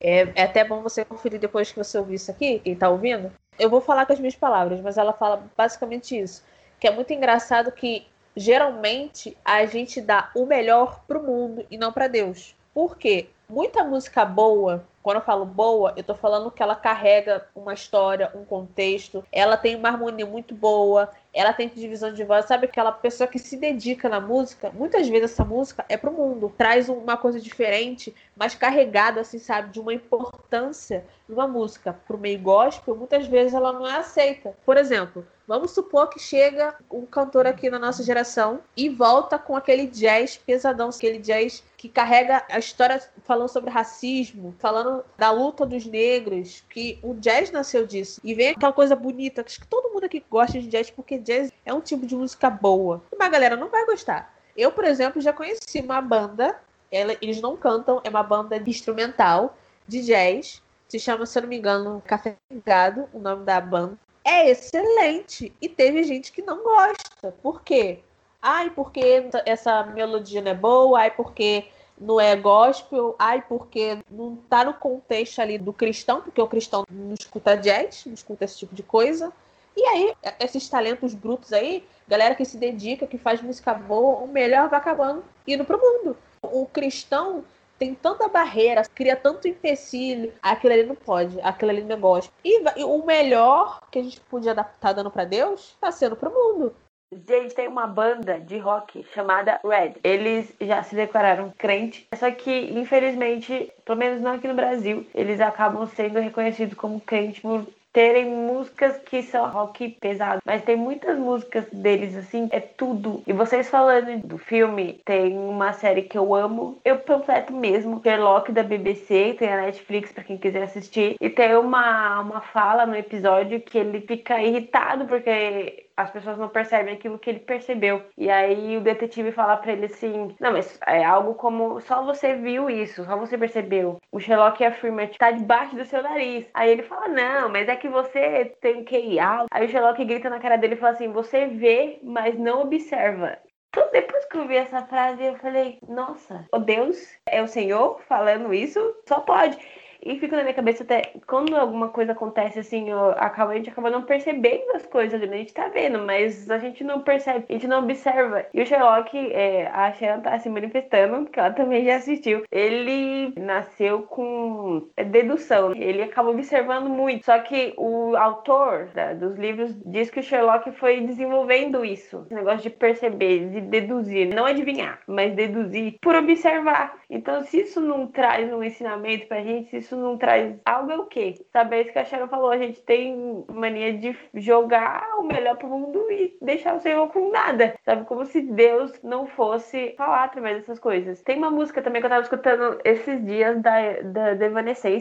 É, é até bom você conferir depois que você ouvir isso aqui, quem tá ouvindo. Eu vou falar com as minhas palavras, mas ela fala basicamente isso. Que é muito engraçado que, geralmente, a gente dá o melhor pro mundo e não pra Deus. Por quê? Muita música boa, quando eu falo boa, eu tô falando que ela carrega uma história, um contexto, ela tem uma harmonia muito boa, ela tem divisão de voz, sabe aquela pessoa que se dedica na música, muitas vezes essa música é pro mundo, traz uma coisa diferente, mas carregada assim, sabe, de uma importância numa música. Pro meio gospel, muitas vezes ela não é aceita. Por exemplo, vamos supor que chega um cantor aqui na nossa geração e volta com aquele jazz pesadão, aquele jazz que carrega a história falando sobre racismo, falando da luta dos negros, que o jazz nasceu disso. E vem aquela coisa bonita, acho que todo mundo aqui gosta de jazz, porque jazz é um tipo de música boa. Mas a galera não vai gostar. Eu, por exemplo, já conheci uma banda, ela- eles não cantam, é uma banda instrumental de jazz, se chama, se eu não me engano, Café Gado, o nome da banda. É excelente. E teve gente que não gosta. Por quê? Ai, porque essa melodia não é boa, ai, porque não é gospel, ai, porque não tá no contexto ali do cristão, porque o cristão não escuta jazz, não escuta esse tipo de coisa. E aí, esses talentos brutos aí, galera que se dedica, que faz música boa, o melhor vai acabando indo pro mundo. O cristão tem tanta barreira, cria tanto empecilho, aquilo ali não pode, aquilo ali não é gospel. E, e o melhor que a gente podia estar tá dando pra Deus, tá sendo pro mundo. Gente, tem uma banda de rock chamada Red. Eles já se declararam crente, só que infelizmente, pelo menos não aqui no Brasil, eles acabam sendo reconhecidos como crente por terem músicas que são rock pesado, mas tem muitas músicas deles assim, é tudo. E vocês falando do filme, tem uma série que eu amo, eu completo mesmo, Sherlock da BBC, tem a Netflix pra quem quiser assistir, e tem uma uma fala no episódio que ele fica irritado porque as pessoas não percebem aquilo que ele percebeu. E aí o detetive fala pra ele assim: Não, mas é algo como só você viu isso, só você percebeu. O Sherlock afirma que tá debaixo do seu nariz. Aí ele fala: Não, mas é que você tem QI alto. Aí o Sherlock grita na cara dele e fala assim: Você vê, mas não observa. Então, depois que eu vi essa frase, eu falei: Nossa, o Deus é o Senhor falando isso? Só pode. E fica na minha cabeça até quando alguma coisa acontece assim, eu, acaba, a gente acaba não percebendo as coisas, né? a gente tá vendo, mas a gente não percebe, a gente não observa. E o Sherlock, é, a Shan tá se manifestando, porque ela também já assistiu. Ele nasceu com dedução, ele acaba observando muito. Só que o autor da- dos livros diz que o Sherlock foi desenvolvendo isso, esse negócio de perceber, de deduzir, não adivinhar, mas deduzir por observar. Então, se isso não traz um ensinamento pra gente, se isso isso não traz algo é o quê? Sabe, é isso que a Sharon falou, a gente tem mania de jogar o melhor pro mundo e deixar o Senhor com nada, sabe? Como se Deus não fosse falar através dessas coisas. Tem uma música também que eu tava escutando esses dias da, da,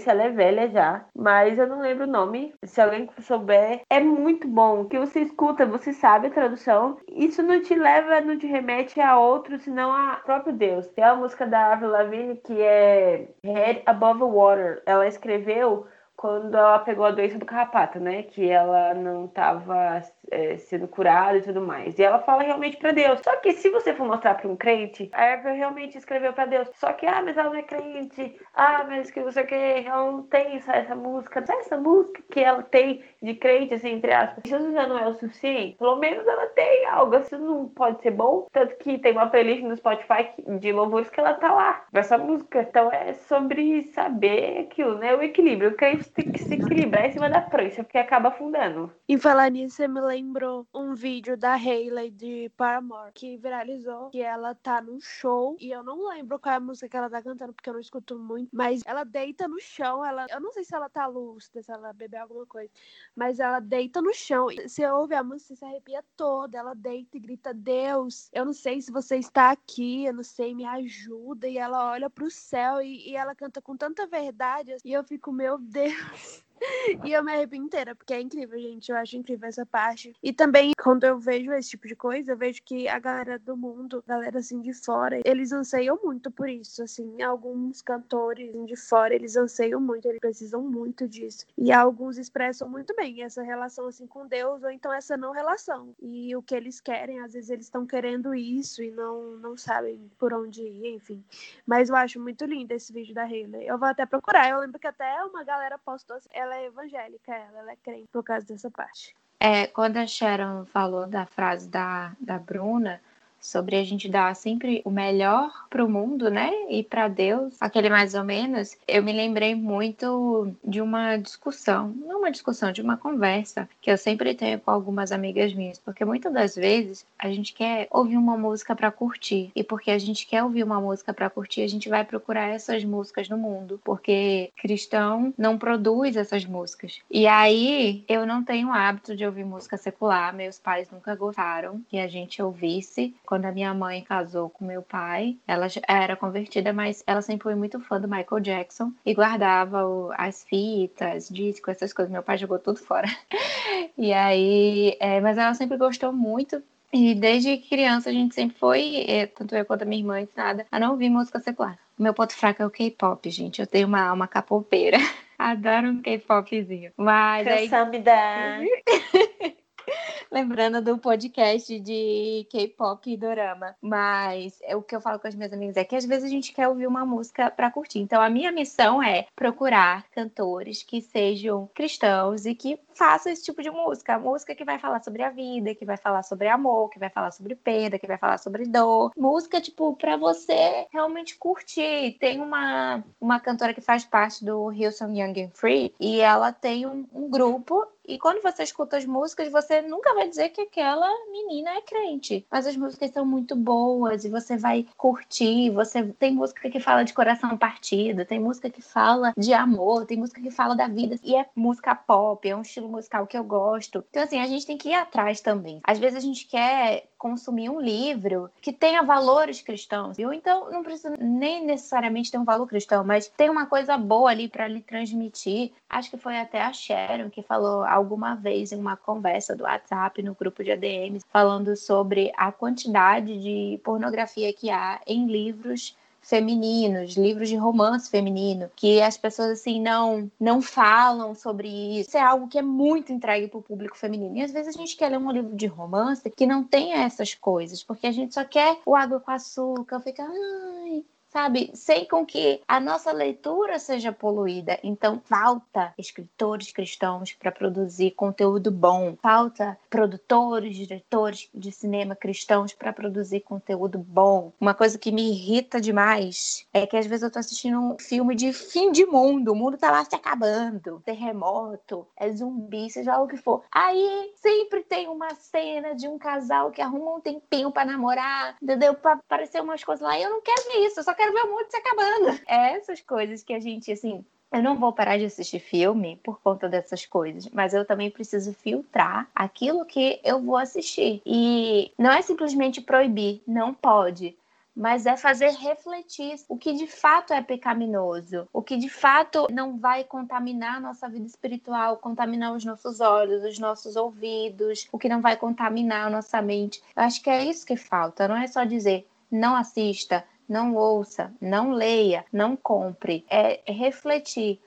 ela é velha já, mas eu não lembro o nome. Se alguém souber, é muito bom. Que você escuta, você sabe a tradução. Isso não te leva, não te remete a outro, senão a próprio Deus. Tem a música da Avril Lavigne que é Head Above Water. Ela escreveu quando ela pegou a doença do carrapato, né? Que ela não estava é, sendo curada e tudo mais. E ela fala realmente para Deus. Só que se você for mostrar para um crente, a Eva realmente escreveu para Deus. Só que, ah, mas ela não é crente. Ah, mas que você que ela não tem essa, essa música. Essa música que ela tem de crente, assim, entre aspas. Jesus já não é o suficiente. Pelo menos ela tem algo. Isso não pode ser bom. Tanto que tem uma playlist no Spotify de louvores que ela tá lá. Essa música. Então é sobre saber aquilo, né? O equilíbrio. O crente tem que se equilibrar em cima da prancha, porque acaba afundando. E falar nisso, você me lembrou um vídeo da Hayley de Paramore que viralizou, que ela tá num show e eu não lembro qual é a música que ela tá cantando, porque eu não escuto muito, mas ela deita no chão, ela, eu não sei se ela tá lúcida, se ela bebeu alguma coisa, mas ela deita no chão. Você ouve a música, se arrepia toda, ela deita e grita: "Deus, eu não sei se você está aqui, eu não sei, me ajuda". E ela olha pro céu e, e ela canta com tanta verdade, e eu fico: "Meu Deus, [laughs] e eu me arrepio inteira, porque é incrível, gente. Eu acho incrível essa parte. E também, quando eu vejo esse tipo de coisa, eu vejo que a galera do mundo, galera assim de fora, eles anseiam muito por isso. Assim, alguns cantores de fora, eles anseiam muito, eles precisam muito disso. E alguns expressam muito bem essa relação assim com Deus, ou então essa não relação. E o que eles querem, às vezes eles estão querendo isso e não, não sabem por onde ir, enfim. Mas eu acho muito lindo esse vídeo da Hayley. Eu vou até procurar. Eu lembro que até uma galera postou assim, ela é evangélica, ela, ela é crente por causa dessa parte. É, quando a Sharon falou da frase da, da Bruna, sobre a gente dar sempre o melhor para o mundo, né? E para Deus, aquele mais ou menos. Eu me lembrei muito de uma discussão, não uma discussão, de uma conversa que eu sempre tenho com algumas amigas minhas, porque muitas das vezes a gente quer ouvir uma música para curtir e porque a gente quer ouvir uma música para curtir, a gente vai procurar essas músicas no mundo, porque cristão não produz essas músicas. E aí eu não tenho hábito de ouvir música secular, meus pais nunca gostaram que a gente ouvisse quando a minha mãe casou com meu pai, ela era convertida, mas ela sempre foi muito fã do Michael Jackson e guardava o, as fitas, discos, essas coisas. Meu pai jogou tudo fora. [laughs] e aí, é, mas ela sempre gostou muito e desde criança a gente sempre foi, é, tanto eu quanto a minha irmã, ensinada a não ouvir música secular. O meu ponto fraco é o K-pop, gente. Eu tenho uma alma capopeira. [laughs] Adoro um K-popzinho. Mas aí... me dá. [laughs] [laughs] lembrando do podcast de K-pop e dorama. Mas é, o que eu falo com as minhas amigas é que às vezes a gente quer ouvir uma música para curtir. Então a minha missão é procurar cantores que sejam cristãos e que façam esse tipo de música, música que vai falar sobre a vida, que vai falar sobre amor, que vai falar sobre perda, que vai falar sobre dor. Música tipo para você realmente curtir. Tem uma uma cantora que faz parte do Hillsong Young and Free e ela tem um, um grupo e quando você escuta as músicas, você nunca vai dizer que aquela menina é crente. Mas as músicas são muito boas e você vai curtir. Você tem música que fala de coração partido, tem música que fala de amor, tem música que fala da vida. E é música pop, é um estilo musical que eu gosto. Então, assim, a gente tem que ir atrás também. Às vezes a gente quer consumir um livro que tenha valores cristãos, viu? Então não precisa nem necessariamente ter um valor cristão, mas tem uma coisa boa ali para lhe transmitir. Acho que foi até a Sharon que falou alguma vez em uma conversa do WhatsApp no grupo de ADMs falando sobre a quantidade de pornografia que há em livros femininos, livros de romance feminino, que as pessoas assim não não falam sobre isso. Isso é algo que é muito entregue para o público feminino. E às vezes a gente quer ler um livro de romance que não tenha essas coisas, porque a gente só quer o água com açúcar, fica, ai, sabe? Sem com que a nossa leitura seja poluída. Então, falta escritores cristãos para produzir conteúdo bom, falta produtores, diretores de cinema cristãos para produzir conteúdo bom. Uma coisa que me irrita demais é que às vezes eu tô assistindo um filme de fim de mundo, o mundo tá lá se acabando, terremoto, é zumbi, seja o que for. Aí sempre tem uma cena de um casal que arruma um tempinho para namorar, entendeu? Para aparecer umas coisas lá. Eu não quero ver isso, eu só quero ver o mundo se acabando. É essas coisas que a gente, assim, Eu não vou parar de assistir filme por conta dessas coisas, mas eu também preciso filtrar aquilo que eu vou assistir. E não é simplesmente proibir, não pode mas é fazer refletir o que de fato é pecaminoso, o que de fato não vai contaminar a nossa vida espiritual, contaminar os nossos olhos, os nossos ouvidos, o que não vai contaminar a nossa mente. Eu acho que é isso que falta, não é só dizer não assista, não ouça, não leia, não compre. É refletir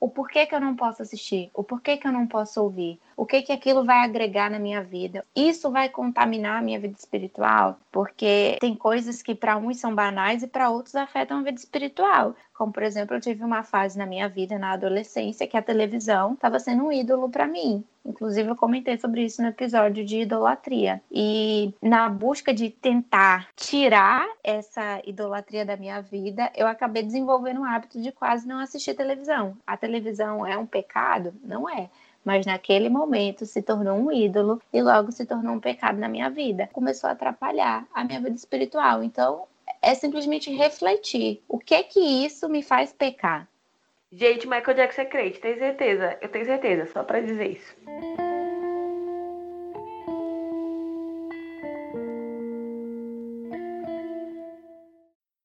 o porquê que eu não posso assistir, o porquê que eu não posso ouvir, o que que aquilo vai agregar na minha vida. Isso vai contaminar a minha vida espiritual, porque tem coisas que para uns são banais e para outros afetam a vida espiritual. Como por exemplo, eu tive uma fase na minha vida na adolescência que a televisão estava sendo um ídolo para mim. Inclusive, eu comentei sobre isso no episódio de idolatria. E na busca de tentar tirar essa idolatria da minha vida, eu acabei desenvolvendo o hábito de quase não assistir televisão. A televisão é um pecado? Não é mas naquele momento se tornou um ídolo e logo se tornou um pecado na minha vida. Começou a atrapalhar a minha vida espiritual. Então, é simplesmente refletir o que é que isso me faz pecar. Gente, Michael Jackson é crente, tem certeza? Eu tenho certeza, só para dizer isso.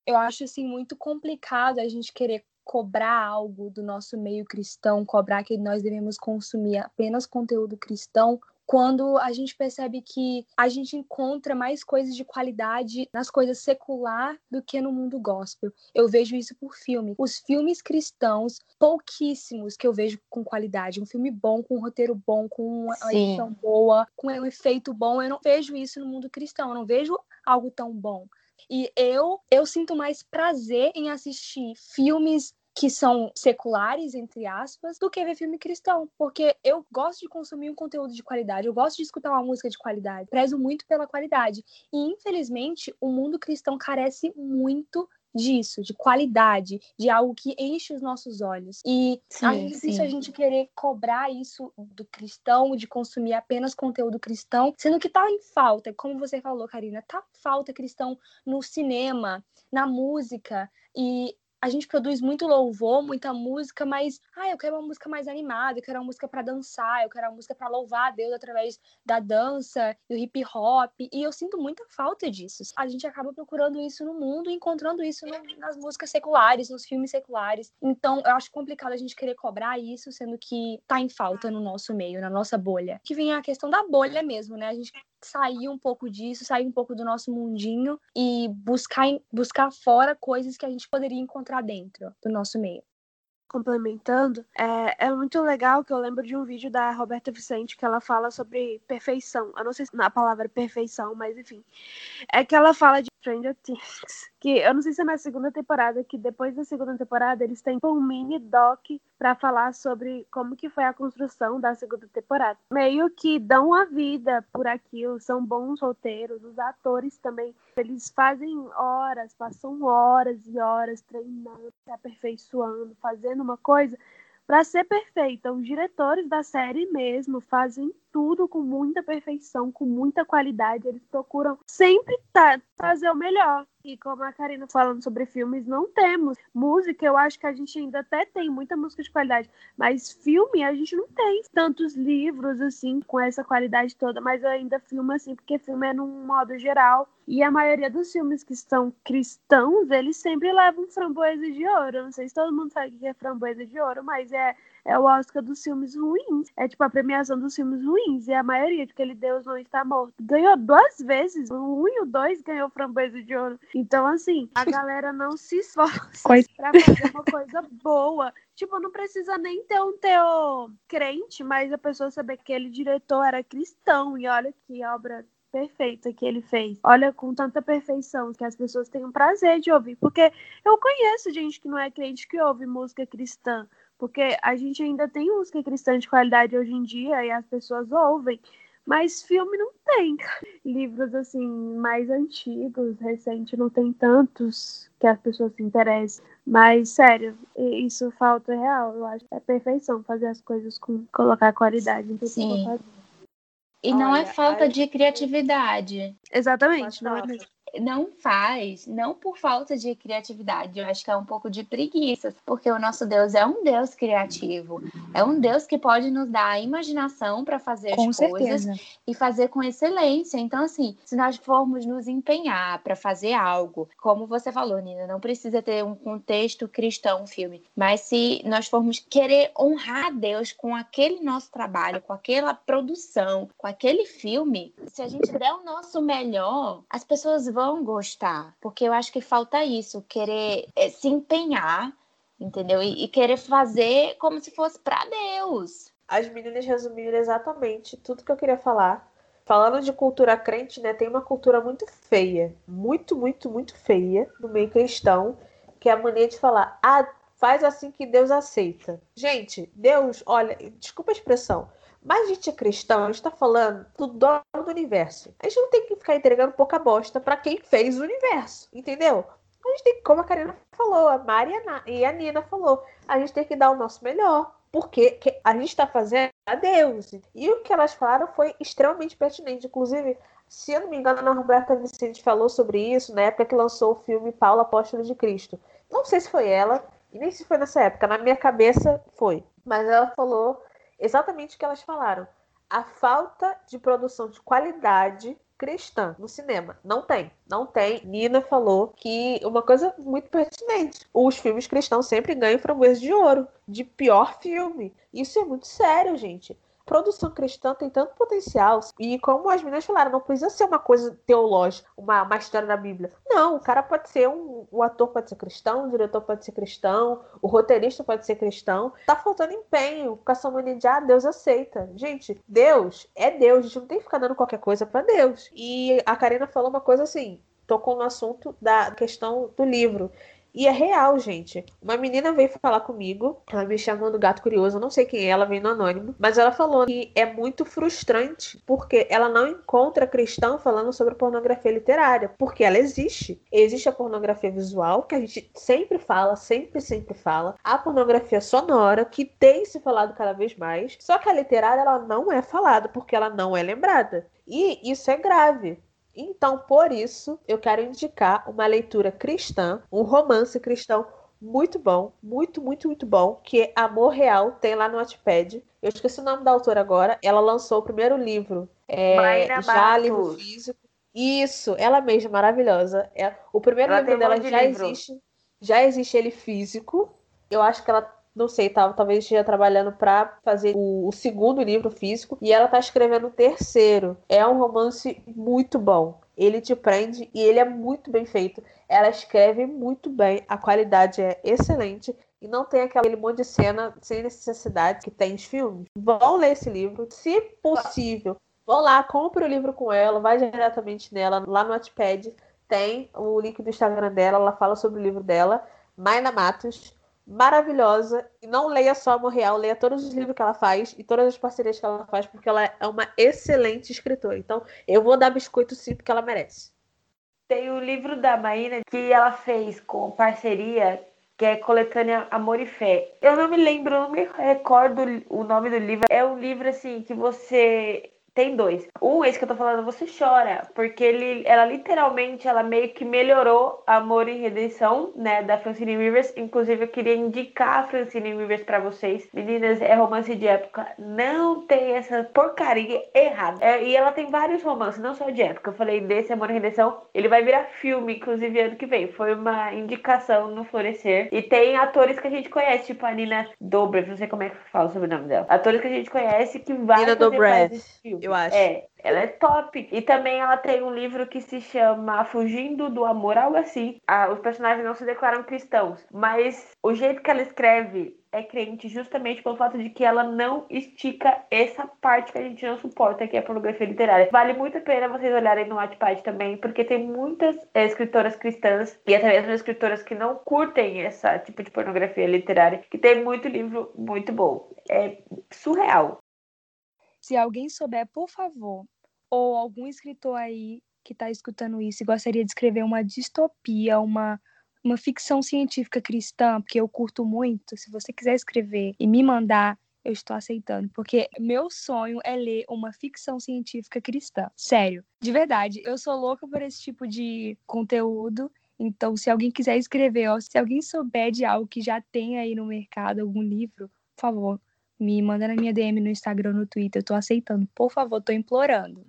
Eu acho assim muito complicado a gente querer cobrar algo do nosso meio cristão, cobrar que nós devemos consumir apenas conteúdo cristão, quando a gente percebe que a gente encontra mais coisas de qualidade nas coisas secular do que no mundo gospel. Eu vejo isso por filme. Os filmes cristãos, pouquíssimos que eu vejo com qualidade. Um filme bom, com um roteiro bom, com uma Sim. edição boa, com um efeito bom. Eu não vejo isso no mundo cristão. Eu não vejo algo tão bom. E eu, eu sinto mais prazer em assistir filmes que são seculares, entre aspas, do que ver filme cristão. Porque eu gosto de consumir um conteúdo de qualidade, eu gosto de escutar uma música de qualidade, prezo muito pela qualidade. E, infelizmente, o mundo cristão carece muito disso, de qualidade, de algo que enche os nossos olhos. E sim, acho difícil a gente querer cobrar isso do cristão, de consumir apenas conteúdo cristão, sendo que tá em falta, como você falou, Karina, tá falta cristão no cinema, na música. E a gente produz muito louvor, muita música, mas ah, eu quero uma música mais animada, eu quero uma música para dançar, eu quero uma música para louvar a Deus através da dança, do hip hop, e eu sinto muita falta disso. A gente acaba procurando isso no mundo encontrando isso no, nas músicas seculares, nos filmes seculares. Então, eu acho complicado a gente querer cobrar isso, sendo que tá em falta no nosso meio, na nossa bolha. Que vem a questão da bolha mesmo, né? A gente sair um pouco disso, sair um pouco do nosso mundinho e buscar, buscar fora coisas que a gente poderia encontrar dentro do nosso meio complementando, é, é muito legal que eu lembro de um vídeo da Roberta Vicente que ela fala sobre perfeição. Eu não sei se na palavra perfeição, mas enfim. É que ela fala de Stranger Things, [laughs] que eu não sei se é na segunda temporada, que depois da segunda temporada eles têm um mini doc para falar sobre como que foi a construção da segunda temporada. Meio que dão a vida por aquilo, são bons roteiros, os atores também, eles fazem horas, passam horas e horas treinando, se aperfeiçoando, fazendo uma coisa para ser perfeita. Os diretores da série mesmo fazem tudo com muita perfeição, com muita qualidade. Eles procuram sempre tá, fazer o melhor. E como a Karina falando sobre filmes, não temos. Música, eu acho que a gente ainda até tem muita música de qualidade, mas filme a gente não tem tantos livros assim com essa qualidade toda, mas ainda filme assim, porque filme é num modo geral. E a maioria dos filmes que são cristãos, eles sempre levam framboesa de ouro. Não sei se todo mundo sabe o que é framboesa de ouro, mas é é o Oscar dos filmes ruins. É tipo a premiação dos filmes ruins. E a maioria de aquele Deus não está morto. Ganhou duas vezes. O 1 e o 2 ganhou framboesa de ouro. Então, assim, a galera não se esforça pra fazer uma coisa boa. Tipo, não precisa nem ter um teor crente, mas a pessoa saber que aquele diretor era cristão. E olha que obra perfeita que ele fez. Olha, com tanta perfeição que as pessoas têm um prazer de ouvir. Porque eu conheço gente que não é crente que ouve música cristã. Porque a gente ainda tem música cristã de qualidade hoje em dia e as pessoas ouvem. Mas filme não tem. Livros assim mais antigos, recentes, não tem tantos que as pessoas se interessam. Mas sério, isso falta real. Eu acho que é perfeição fazer as coisas com colocar qualidade em tudo Sim. que fazer. E não é falta de criatividade. Exatamente, não é mesmo. Não faz, não por falta de criatividade, eu acho que é um pouco de preguiça, porque o nosso Deus é um Deus criativo, é um Deus que pode nos dar a imaginação para fazer Com as certeza. coisas e fazer com excelência. Então, assim, se nós formos nos empenhar para fazer algo, como você falou, Nina, não precisa ter um contexto cristão o filme, mas se nós formos querer honrar a Deus com aquele nosso trabalho, com aquela produção, com aquele filme, se a gente der o nosso melhor, as pessoas vão gostar, porque eu acho que falta isso, querer eh, se empenhar, entendeu? E, e querer fazer como se fosse para Deus. As meninas resumiram exatamente tudo que eu queria falar. Falando de cultura crente, né, tem uma cultura muito feia, muito, muito, muito feia no meio cristão, que é a mania de falar, ah, faz assim que Deus aceita. Gente, Deus, olha, desculpa a expressão, mas a gente é cristão, a gente tá falando do dono do universo. A gente não tem que ficar entregando pouca bosta para quem fez o universo, entendeu? A gente tem, como a Karina falou, a Mari e a Na- a Nina falou, a gente tem que dar o nosso melhor. Porque que- a gente está fazendo a Deus. E o que elas falaram foi extremamente pertinente. Inclusive, se eu não me engano, a Roberta Vicente falou sobre isso na época que lançou o filme Paulo Apóstolo de Cristo. Não sei se foi ela, e nem se foi nessa época. Na minha cabeça, foi. Mas ela falou exatamente o que elas falaram. A falta de produção de qualidade cristã no cinema. Não tem, não tem. Nina falou que uma coisa muito pertinente. Os filmes cristãos sempre ganham framboesa de ouro de pior filme. Isso é muito sério, gente. Produção cristã tem tanto potencial. E como as meninas falaram, não precisa ser uma coisa teológica, uma, uma história da Bíblia. Não, o cara pode ser um. O ator pode ser cristão, o diretor pode ser cristão, o roteirista pode ser cristão. Tá faltando empenho com essa mania de ah, Deus aceita. Gente, Deus é Deus, a gente não tem que ficar dando qualquer coisa para Deus. E a Karina falou uma coisa assim, tocou no assunto da questão do livro. E é real, gente. Uma menina veio falar comigo, ela me chamou do gato curioso, eu não sei quem é, ela veio no anônimo, mas ela falou que é muito frustrante porque ela não encontra cristão falando sobre pornografia literária, porque ela existe. Existe a pornografia visual, que a gente sempre fala, sempre, sempre fala, a pornografia sonora, que tem se falado cada vez mais, só que a literária ela não é falada, porque ela não é lembrada. E isso é grave. Então, por isso, eu quero indicar uma leitura cristã, um romance cristão muito bom, muito, muito, muito bom, que é Amor Real, tem lá no Wattpad. Eu esqueci o nome da autora agora. Ela lançou o primeiro livro, é, Mayra já livro físico. Isso, ela mesma, maravilhosa. É, o primeiro Ela livro um dela de já livro. existe, já existe ele físico. Eu acho que ela não sei, tá, talvez esteja trabalhando para fazer o, o segundo livro físico e ela tá escrevendo o terceiro. É um romance muito bom. Ele te prende e ele é muito bem feito. Ela escreve muito bem, a qualidade é excelente e não tem aquele monte de cena sem necessidade que tem os filmes. Vão ler esse livro, se possível. Vão lá, compre o livro com ela, vai diretamente nela, lá no Wattpad. Tem o link do Instagram dela, ela fala sobre o livro dela, Maina Matos maravilhosa. E não leia só Amor Real, leia todos os livros que ela faz e todas as parcerias que ela faz, porque ela é uma excelente escritora. Então, eu vou dar biscoito sim, porque ela merece. Tem o livro da Maína que ela fez com parceria, que é Coletânea Amor e Fé. Eu não me lembro, eu não me recordo o nome do livro. É um livro assim que você tem dois. Um, esse que eu tô falando, você chora, porque ele, ela literalmente, ela meio que melhorou Amor e Redenção, né, da Francine Rivers. Inclusive, eu queria indicar a Francine Rivers pra vocês. Meninas, é romance de época. Não tem essa porcaria errada. É, e ela tem vários romances, não só de época. Eu falei desse Amor e Redenção. Ele vai virar filme, inclusive, ano que vem. Foi uma indicação no Florescer. E tem atores que a gente conhece, tipo a Nina Dobrev, não sei como é que fala sobre o nome dela. Atores que a gente conhece que vai Nina fazer Dobrev. Eu acho. É, ela é top. E também ela tem um livro que se chama Fugindo do Amor, algo assim. Ah, os personagens não se declaram cristãos, mas o jeito que ela escreve é crente justamente pelo fato de que ela não estica essa parte que a gente não suporta, que é a pornografia literária. Vale muito a pena vocês olharem no Wattpad também, porque tem muitas eh, escritoras cristãs e até mesmo escritoras que não curtem esse tipo de pornografia literária, que tem muito livro muito bom. É surreal. Se alguém souber, por favor, ou algum escritor aí que está escutando isso e gostaria de escrever uma distopia, uma, uma ficção científica cristã, porque eu curto muito, se você quiser escrever e me mandar, eu estou aceitando, porque meu sonho é ler uma ficção científica cristã. Sério, de verdade, eu sou louca por esse tipo de conteúdo. Então, se alguém quiser escrever, ó, se alguém souber de algo que já tem aí no mercado, algum livro, por favor, me manda na minha DM no Instagram, no Twitter. Eu tô aceitando. Por favor, tô implorando.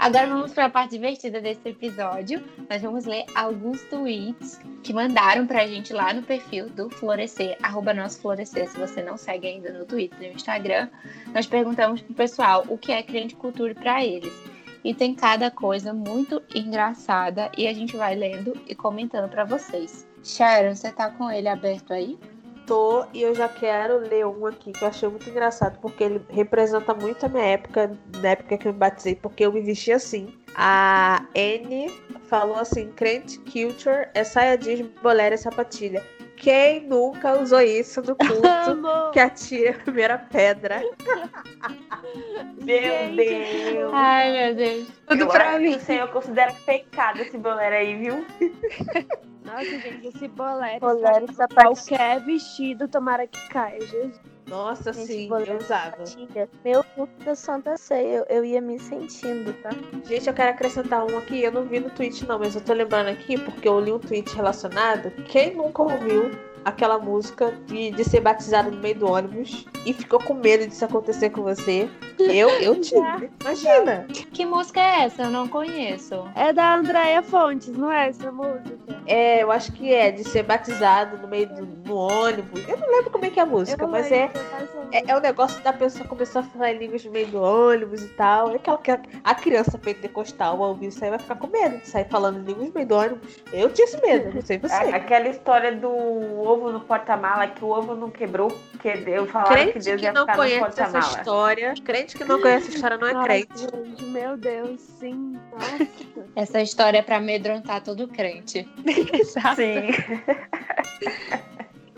Agora vamos para a parte divertida desse episódio. Nós vamos ler alguns tweets que mandaram pra gente lá no perfil do Florescer, arroba nosso Florescer, se você não segue ainda no Twitter e no Instagram. Nós perguntamos pro pessoal o que é crente cultura para eles. E tem cada coisa muito engraçada e a gente vai lendo e comentando para vocês. Sharon, você tá com ele aberto aí? Tô e eu já quero ler um aqui que eu achei muito engraçado, porque ele representa muito a minha época, na época que eu me batizei, porque eu me vesti assim. A N falou assim: crente culture é saia jeans, bolera e sapatilha. Quem nunca usou isso no culto que atira a primeira pedra? [laughs] Meu Gente, Deus. Ai, meu Deus. Tudo eu pra mim. o Senhor considera pecado esse bolero aí, viu? Nossa, gente, esse bolero. Bolero, sapatilha. Qualquer vestido, tomara que caia, Jesus. Nossa, Gente, sim, eu usava. Meu culto da Santa Ceia, eu, eu ia me sentindo, tá? Gente, eu quero acrescentar um aqui. Eu não vi no tweet, não, mas eu tô lembrando aqui porque eu li um tweet relacionado. Quem nunca ouviu aquela música de, de ser batizado no meio do ônibus e ficou com medo disso acontecer com você? Eu, eu [laughs] tive. Imagina. Que música é essa? Eu não conheço. É da Andréia Fontes, não é essa música? É, eu acho que é de ser batizado no meio do no ônibus. Eu não lembro como é que é a música, Eu mas é, lembro dessa é, é o negócio da pessoa começar a falar em línguas no meio do ônibus e tal. É aquela que a, a criança pentecostal ao ouvir isso aí vai ficar com medo de sair falando em línguas no meio do ônibus. Eu tinha esse medo, não sei [laughs] você. A- Aquela história do ovo no porta-mala, que o ovo não quebrou, que eu falaram que Crente Deus que ia não ficar no conhece essa porta-mala. história, crente que não conhece essa história não é Nossa, crente. gente, meu Deus, sim. Nossa. [laughs] Essa história é pra amedrontar todo crente. [laughs] Exato. Sim.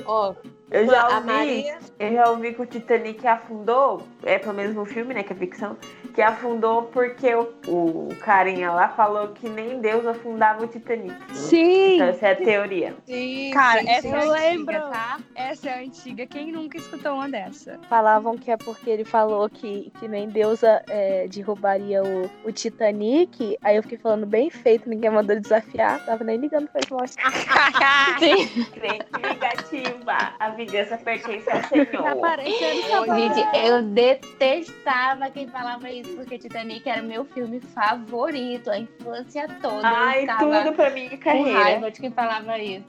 Ó, Eu já a ouvi, Maria, eu já ouvi que o Titanic afundou, é pelo menos no filme, né, que é ficção, que afundou porque o, o carinha lá falou que nem Deus afundava o Titanic. Sim! Então essa é a teoria. sim, Cara, sim, essa sim. é eu antiga, lembro. tá? Essa é antiga. Quem nunca escutou uma dessa? Falavam que é porque ele falou que, que nem Deusa é, derrubaria o, o Titanic. Aí eu fiquei falando bem feito, ninguém mandou desafiar. Tava nem ligando pra [laughs] isso. Crente negativa. A vingança pertence ao Senhor. Tá Gente, eu detestava quem falava isso, porque Titanic era meu filme favorito, a infância toda. Ai, tudo pra com carreira. raiva de quem falava isso.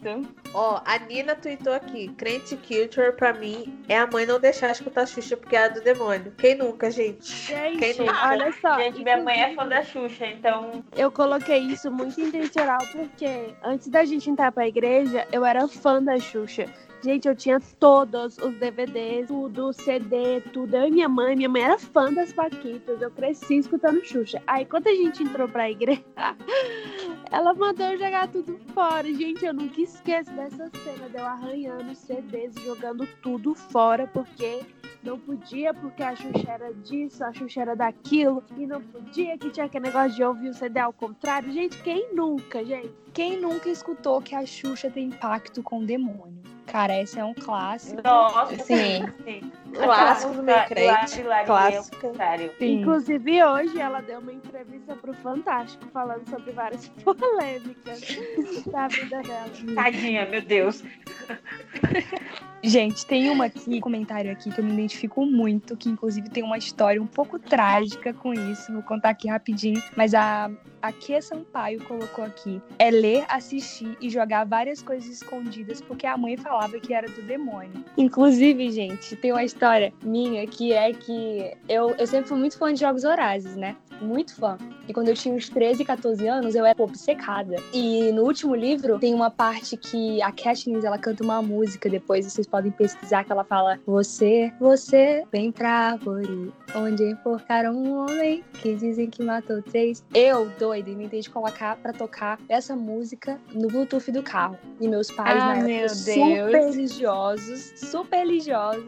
Ó, a Nina tweetou aqui, crente culture pra mim é a mãe não deixar escutar Xuxa porque é a do demônio. Quem nunca, gente? Quem Gente, nunca? olha só. Gente, minha mãe é fã da Xuxa, então Eu coloquei isso muito intencional porque antes da gente entrar pra igreja, eu era fã da Xuxa. Gente, eu tinha todos os DVDs, tudo, CD, tudo. Eu e minha mãe, minha mãe era fã das Paquitas. Eu cresci escutando Xuxa. Aí quando a gente entrou pra igreja, [laughs] ela mandou eu jogar tudo fora. Gente, eu nunca esqueço dessa cena de eu arranhando CDs, jogando tudo fora, porque não podia, porque a Xuxa era disso, a Xuxa era daquilo, e não podia, que tinha aquele negócio de ouvir o CD ao contrário. Gente, quem nunca, gente? Quem nunca escutou que a Xuxa tem pacto com o demônio? Cara, esse é um clássico. Nossa, Sim. sim. Clássico do crente. Clássico. Inclusive, hoje ela deu uma entrevista pro Fantástico falando sobre várias [laughs] polêmicas da vida dela. Tadinha, meu Deus. Gente, tem uma aqui, um comentário aqui que eu me identifico muito, que inclusive tem uma história um pouco trágica com isso. Vou contar aqui rapidinho. Mas a, a Kia Sampaio colocou aqui: é ler, assistir e jogar várias coisas escondidas, porque a mãe falava que era do demônio. Inclusive, gente, tem uma história minha que é que eu, eu sempre fui muito fã de jogos horazes, né? Muito fã. E quando eu tinha uns 13, 14 anos, eu era pô, obcecada. E no último livro tem uma parte que a Katniss ela canta uma música depois, vocês podem pesquisar que ela fala: Você, você, vem pra árvore, onde enforcaram um homem que dizem que matou três. Eu, doida, inventei de colocar pra tocar essa música no Bluetooth do carro. E meus pais, Ah, na época, super religiosos, super religiosos.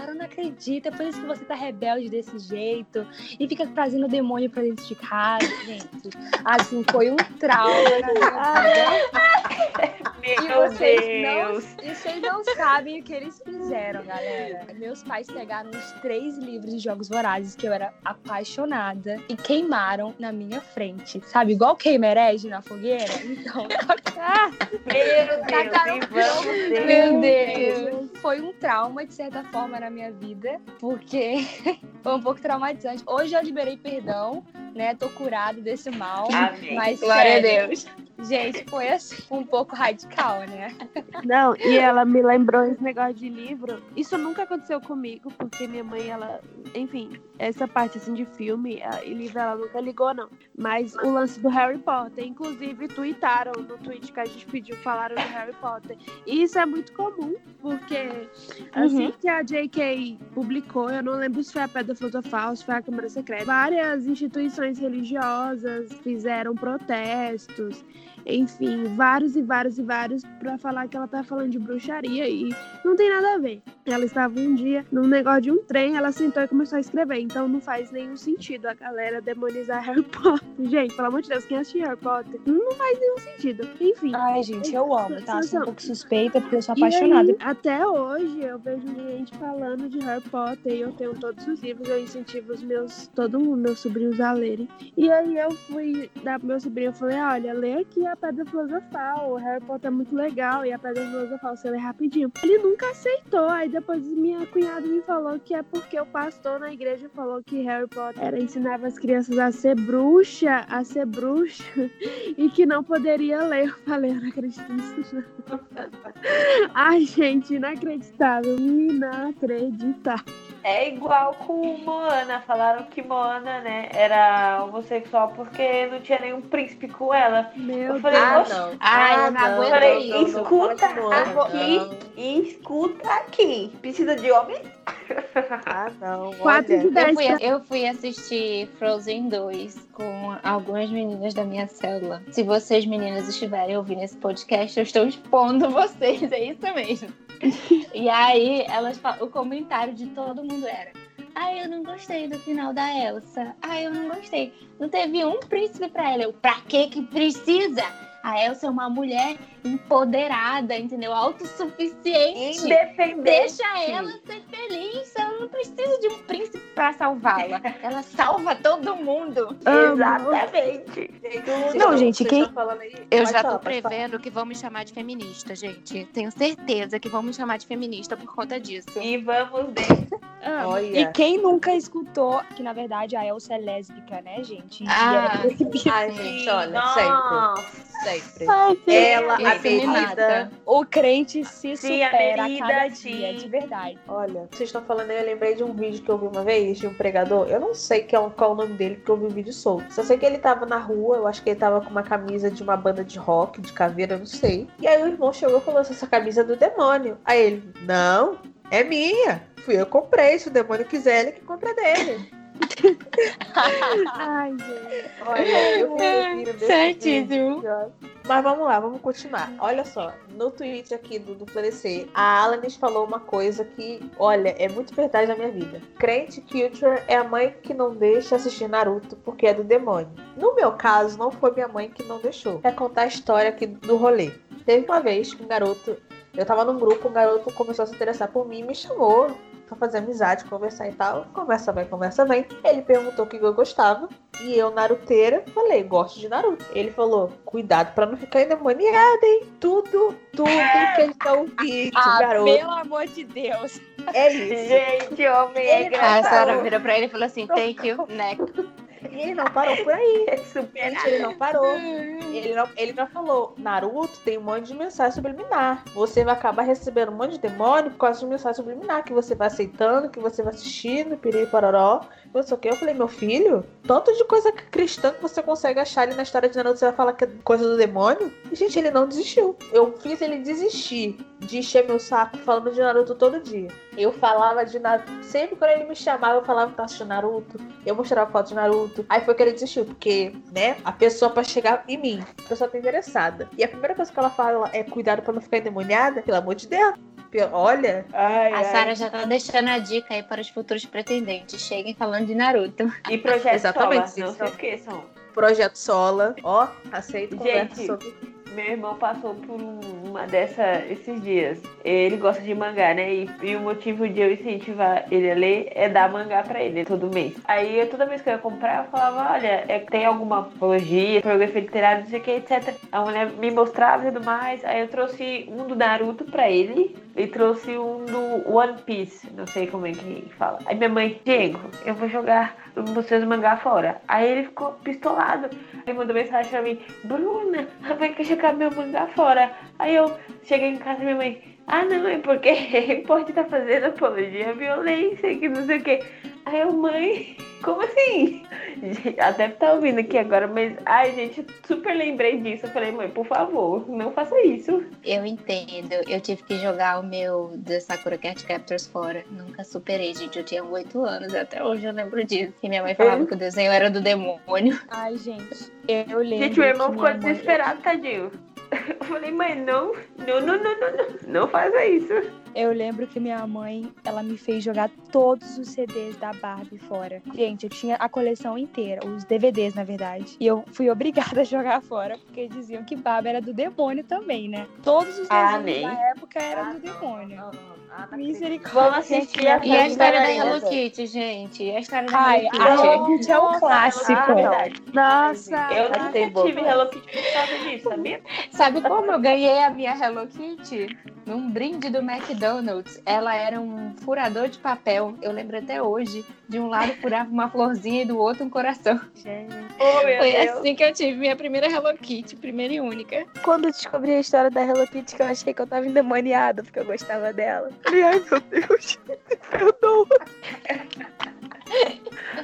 Falaram, não acredita, é por isso que você tá rebelde desse jeito e fica trazendo o demônio pra dentro de casa, gente. Assim, foi um trauma na [laughs] vida. E Meu vocês Deus. não, e vocês não sabem o que eles fizeram, galera. Meus pais pegaram os três livros de Jogos Vorazes que eu era apaixonada e queimaram na minha frente. Sabe, igual queima herege na fogueira? Então, [laughs] ah, Meu Tacaram Deus, e ter. meu Deus. Foi um trauma, de certa forma, na minha vida, porque [laughs] foi um pouco traumatizante. Hoje eu liberei perdão, né? Tô curado desse mal. Amém. Mas, Glória a sério, Deus. Gente, foi assim, um pouco radical, né? Não, e ela me lembrou esse negócio de livro. Isso nunca aconteceu comigo, porque minha mãe, ela, enfim, essa parte assim de filme e livro ela nunca ligou, não. Mas o lance do Harry Potter, inclusive, tweetaram no tweet que a gente pediu, falaram do Harry Potter. E isso é muito comum, porque assim que a J.K. publicou, eu não lembro se foi a Pedra Filosofal, se foi a Câmara Secreta, várias instituições religiosas fizeram protestos enfim, vários e vários e vários pra falar que ela tá falando de bruxaria e não tem nada a ver. Ela estava um dia num negócio de um trem, ela sentou e começou a escrever, então não faz nenhum sentido a galera demonizar Harry Potter. [laughs] Gente, pelo amor de Deus, quem assistiu Harry Potter não faz nenhum sentido. Enfim. Ai, gente, eu amo, tá? Sou um pouco suspeita porque eu sou E aí, apaixonada. até hoje eu vejo gente falando de Harry Potter e eu tenho todos os livros, eu incentivo os meus, todo mundo, meus sobrinhos a lerem. E aí eu fui dar pro meu sobrinho, eu falei, olha, lê aqui a Pedra Filosofal, o Harry Potter é muito legal e a Pedra Filosofal você lê rapidinho. Ele nunca aceitou, aí depois minha cunhada me falou que é porque o pastor na igreja falou que Harry Potter era, ensinava as crianças a ser bruxa, a ser bruxa, [laughs] e que não poderia ler. Eu falei, eu não acredito nisso não. [laughs] Ai, gente, inacreditável. Inacreditável. É igual com Moana. Falaram que Moana, né, era homossexual porque não tinha nenhum príncipe com ela. Meu Eu falei, Deus. Ah, "Oxe, não. Ai, ah, eu não Falei, não, não escuta pode, não, aqui não. e escuta aqui. Precisa de homem? [laughs] Ah, não. Quatro de Eu dez. fui, eu fui assistir Frozen 2 com algumas meninas da minha célula. Se vocês, meninas, estiverem ouvindo esse podcast, eu estou expondo [laughs] vocês, é isso mesmo. E aí, elas o comentário de todo mundo era: Ai, eu não gostei do final da Elsa. Ai, eu não gostei. Não teve um príncipe pra ela. Eu, pra que que precisa? A Elsa é uma mulher empoderada, entendeu? Autossuficiente. Independente. Deixa ela ser feliz. Ela não precisa de um príncipe pra salvá-la. [laughs] Ela salva todo mundo. Exatamente. Não, tão- gente, quem-? Eu já falar, tô prevendo que vão me chamar de feminista, gente. Tenho certeza que vão me chamar de feminista por conta disso. E vamos dentro. Ah, Olha. E quem nunca escutou que, na verdade, a Elsa é lésbica, né, gente? E Ah. é gente, olha, Nossa. sempre. Sempre. Ai, Ela, a querida. O crente se Sim, a supera a, cada dia, de verdade. Olha, vocês estão falando aí, eu lembrei de um vídeo que eu vi uma vez de um pregador. Eu não sei é qual é o nome dele, porque eu vi o vídeo solto. Só sei que ele tava na rua, eu acho que ele tava com uma camisa de uma banda de rock, de caveira, eu não sei. E aí o irmão chegou e falou: essa camisa é do demônio. Aí ele, não, é minha. Fui eu que comprei. Se o demônio quiser, ele que compra dele. Ai, gente. Olha, eu vi o vídeo desse Certíssimo. Mas vamos lá, vamos continuar. Olha só, no tweet aqui do, do Florescer, a Alanis falou uma coisa que, olha, é muito verdade na minha vida. Crente Culture é a mãe que não deixa assistir Naruto porque é do demônio. No meu caso, não foi minha mãe que não deixou. É contar a história aqui do rolê. Teve uma vez que um garoto, eu tava num grupo, um garoto começou a se interessar por mim e me chamou pra fazer amizade, conversar e tal. Conversa vai, conversa vem. Ele perguntou o que eu gostava. E eu, naruteira, falei, gosto de Naruto. Ele falou, cuidado pra não ficar endemoniada, hein? Tudo, tudo que ele tá ouvindo, Ah, garoto. pelo amor de Deus. É isso. Gente, homem é Ele A engraçado. Sarah virou pra ele e falou assim: Thank you, next. E ele não parou por aí. [laughs] É ele não parou. [laughs] Ele não, ele não falou, Naruto tem um monte de mensagem subliminar. Você vai acabar recebendo um monte de demônio por causa de mensagem subliminar que você vai aceitando, que você vai assistindo, piriri pororó. Não sei o que. Eu falei, meu filho, tanto de coisa cristã que você consegue achar ali na história de Naruto, você vai falar que é coisa do demônio? E, gente, ele não desistiu. Eu fiz ele desistir de encher meu saco falando de Naruto todo dia. Eu falava de Naruto. Sempre quando ele me chamava, eu falava que tava assistindo Naruto. Eu mostrava foto de Naruto. Aí foi que ele desistiu, porque, né, a pessoa pra chegar em mim, a pessoa tá interessada. E a primeira coisa que ela fala é cuidado pra não ficar endemoniada, pelo amor de Deus. Olha, ai, A ai. Sarah já tá deixando a dica aí para os futuros pretendentes. Cheguem falando de Naruto. E projeto [laughs] Exatamente, Sola, não se esqueçam. Projeto Sola, ó, aceito conversa Gente, sobre Meu irmão passou por um, uma dessa esses dias. Ele gosta de mangá, né? E, e o motivo de eu incentivar ele a ler é dar mangá pra ele todo mês. Aí eu, toda vez que eu ia comprar, eu falava, olha, é, tem alguma apologia, biografia literária, não sei o que, etc. A mulher me mostrava e tudo mais. Aí eu trouxe um do Naruto pra ele e trouxe um do One Piece. Não sei como é que fala. Aí minha mãe, Diego, eu vou jogar vocês mangá fora. Aí ele ficou pistolado. Aí mandou mensagem pra mim, Bruna, mãe quer jogar meu mangá fora. Aí eu cheguei em casa e minha mãe, ah não, é porque [laughs] pode estar tá fazendo apologia à violência, que não sei o que. Aí eu, mãe, como assim? [laughs] Ela deve estar tá ouvindo aqui agora, mas ai, gente, super lembrei disso. Eu falei, mãe, por favor, não faça isso. Eu entendo. Eu tive que jogar o meu The Sakura Cat Captors fora. Nunca superei, gente. Eu tinha oito anos, até hoje eu lembro disso. E minha mãe falava é. que o desenho era do demônio. Ai, gente, eu lembro. Gente, meu irmão ficou desesperado, mãe... tadinho. Eu falei, mãe, não, não, não, não, não, não, não faça isso. Eu lembro que minha mãe, ela me fez jogar todos os CDs da Barbie fora. Gente, eu tinha a coleção inteira, os DVDs, na verdade. E eu fui obrigada a jogar fora, porque diziam que Barbie era do demônio também, né? Todos os ah, desenhos da época eram ah, do demônio. Não, não. Ah, Misericórdia. Vamos assistir a E a história da Hello Kitty, gente. E a história da Ai, Hello Kitty. A Hello Kitty é um clássico. Ah, Nossa. Eu nunca tive Hello Kitty por causa disso, sabia? Sabe como eu ganhei a minha Hello Kitty? Num brinde do McDonald's. Ela era um furador de papel. Eu lembro até hoje. De um lado furava uma florzinha e do outro um coração. Gente. Oh, Foi Deus. assim que eu tive minha primeira Hello Kitty, primeira e única. Quando eu descobri a história da Hello Kitty, que eu achei que eu tava endemoniada porque eu gostava dela. Ai meu Deus, [laughs] eu não.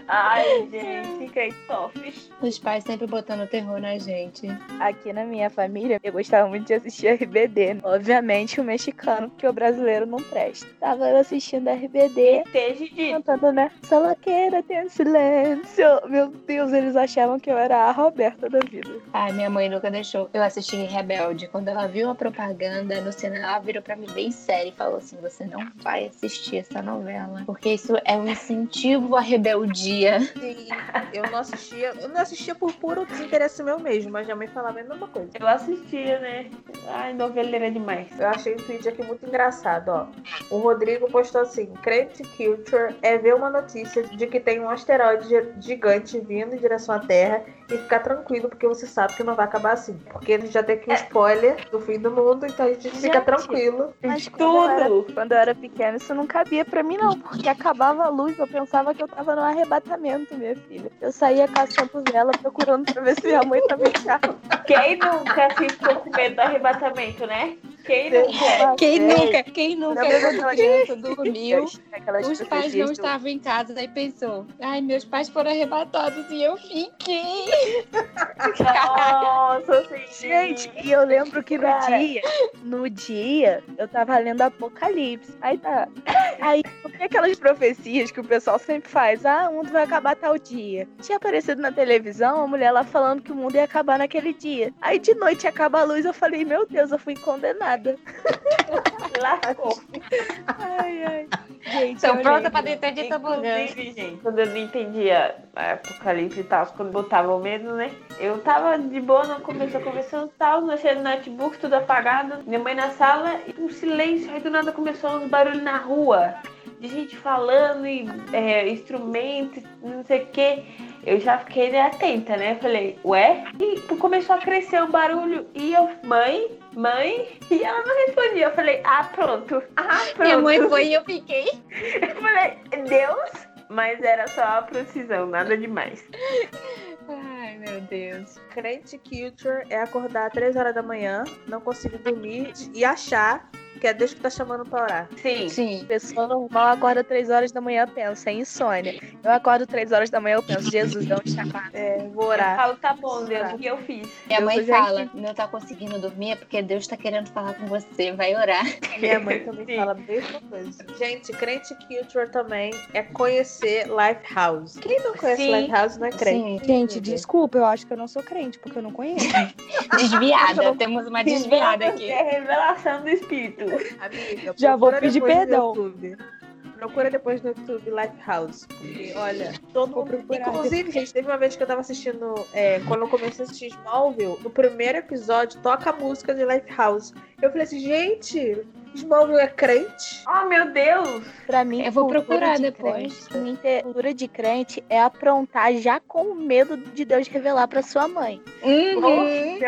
Ai, gente, que top. Os pais sempre botando terror na gente. Aqui na minha família, eu gostava muito de assistir RBD. Obviamente o mexicano, porque o brasileiro não presta. Tava eu assistindo RBD. Desde cantando, né? Salaqueira tem silêncio. Meu Deus, eles achavam que eu era a Roberta da vida. Ai, minha mãe nunca deixou. Eu assisti Rebelde. Quando ela viu a propaganda no cinema, ela virou pra mim bem séria e falou assim: Você não vai assistir essa novela. Porque isso é um incentivo à rebeldia. Sim, eu não assistia. Eu não assistia por puro desinteresse meu mesmo, mas minha mãe falava a mesma coisa. Eu assistia, né? Ai, noveleira demais. Eu achei um tweet aqui muito engraçado, ó. O Rodrigo postou assim: Crente Culture é ver uma notícia de que tem um asteroide gigante vindo em direção à Terra e ficar tranquilo, porque você sabe que não vai acabar assim. Porque a gente já tem aqui um é. spoiler do fim do mundo, então a gente, gente fica tranquilo. Mas tudo! Quando eu, era, quando eu era pequena, isso não cabia pra mim, não, porque acabava a luz, eu pensava que eu tava no arrebatamento, minha filha. Eu saía caçando vela, procurando pra ver se minha mãe tava em casa. Quem nunca ficou com medo do arrebatamento, né? Quem nunca? Quem nunca? Quem nunca? Criança dormiu, os pais não estavam em casa, daí pensou, ai, meus pais foram arrebatados e eu fiquei. Nossa, [laughs] Gente, e eu lembro que no Cara. dia, no dia, eu tava lendo Apocalipse. Aí tá. Aí, por que aquelas profecias que o pessoal sempre faz? Ah, o mundo vai acabar tal dia. Tinha aparecido na televisão a mulher lá falando que o mundo ia acabar naquele dia. Aí de noite acaba a luz, eu falei, meu Deus, eu fui condenada. [laughs] Lascou. ai, ai. Gente, Tô pronta pra deitar de tobogã. gente, quando eu não entendia Apocalipse e tal, quando botava o medo, né? Eu tava de boa, não começou conversando e tal, mexendo no notebook, tudo apagado. Minha mãe na sala e um silêncio. Aí do nada começou uns barulhos na rua. De gente falando e é, instrumentos, não sei o que. Eu já fiquei atenta, né? Falei, ué? E começou a crescer o barulho e eu, mãe, mãe, e ela não respondia. Eu falei, ah, pronto. Ah, pronto. Minha mãe foi e eu fiquei. [laughs] Eu falei, Deus? Mas era só a precisão, nada demais. Ai, meu Deus. Crente culture é acordar às 3 horas da manhã, não conseguir dormir e achar que é Deus que tá chamando pra orar. Sim. Sim. Pessoa normal acorda 3 horas da manhã, pensa, é insônia. Eu acordo 3 horas da manhã, eu penso, Jesus, de onde está É, vou orar. Eu falo, tá bom, Deus, o que eu fiz? Minha mãe fala, não tá conseguindo dormir é porque Deus tá querendo falar com você, vai orar. Minha mãe também Sim. fala a mesma coisa. Gente, crente culture também é conhecer Lifehouse. Quem não conhece Sim. Lifehouse não é crente. Sim. Gente, desculpa, eu acho que eu não sou crente, porque eu não conheço. [laughs] desviada, temos uma desviada aqui. É revelação do Espírito. Amiga, Já vou pedir perdão. Procura depois no YouTube Lifehouse. Porque, olha, todo mundo. procurar Inclusive, gente, teve uma vez que eu tava assistindo. é, quando eu comecei a assistir Smallville, no primeiro episódio toca a música de Lifehouse. Eu falei assim, gente, Smallville é crente? Oh, meu Deus! Pra mim, Eu vou procurar de depois. Crente, ter cultura de crente é aprontar já com medo de Deus revelar pra sua mãe. Uhum.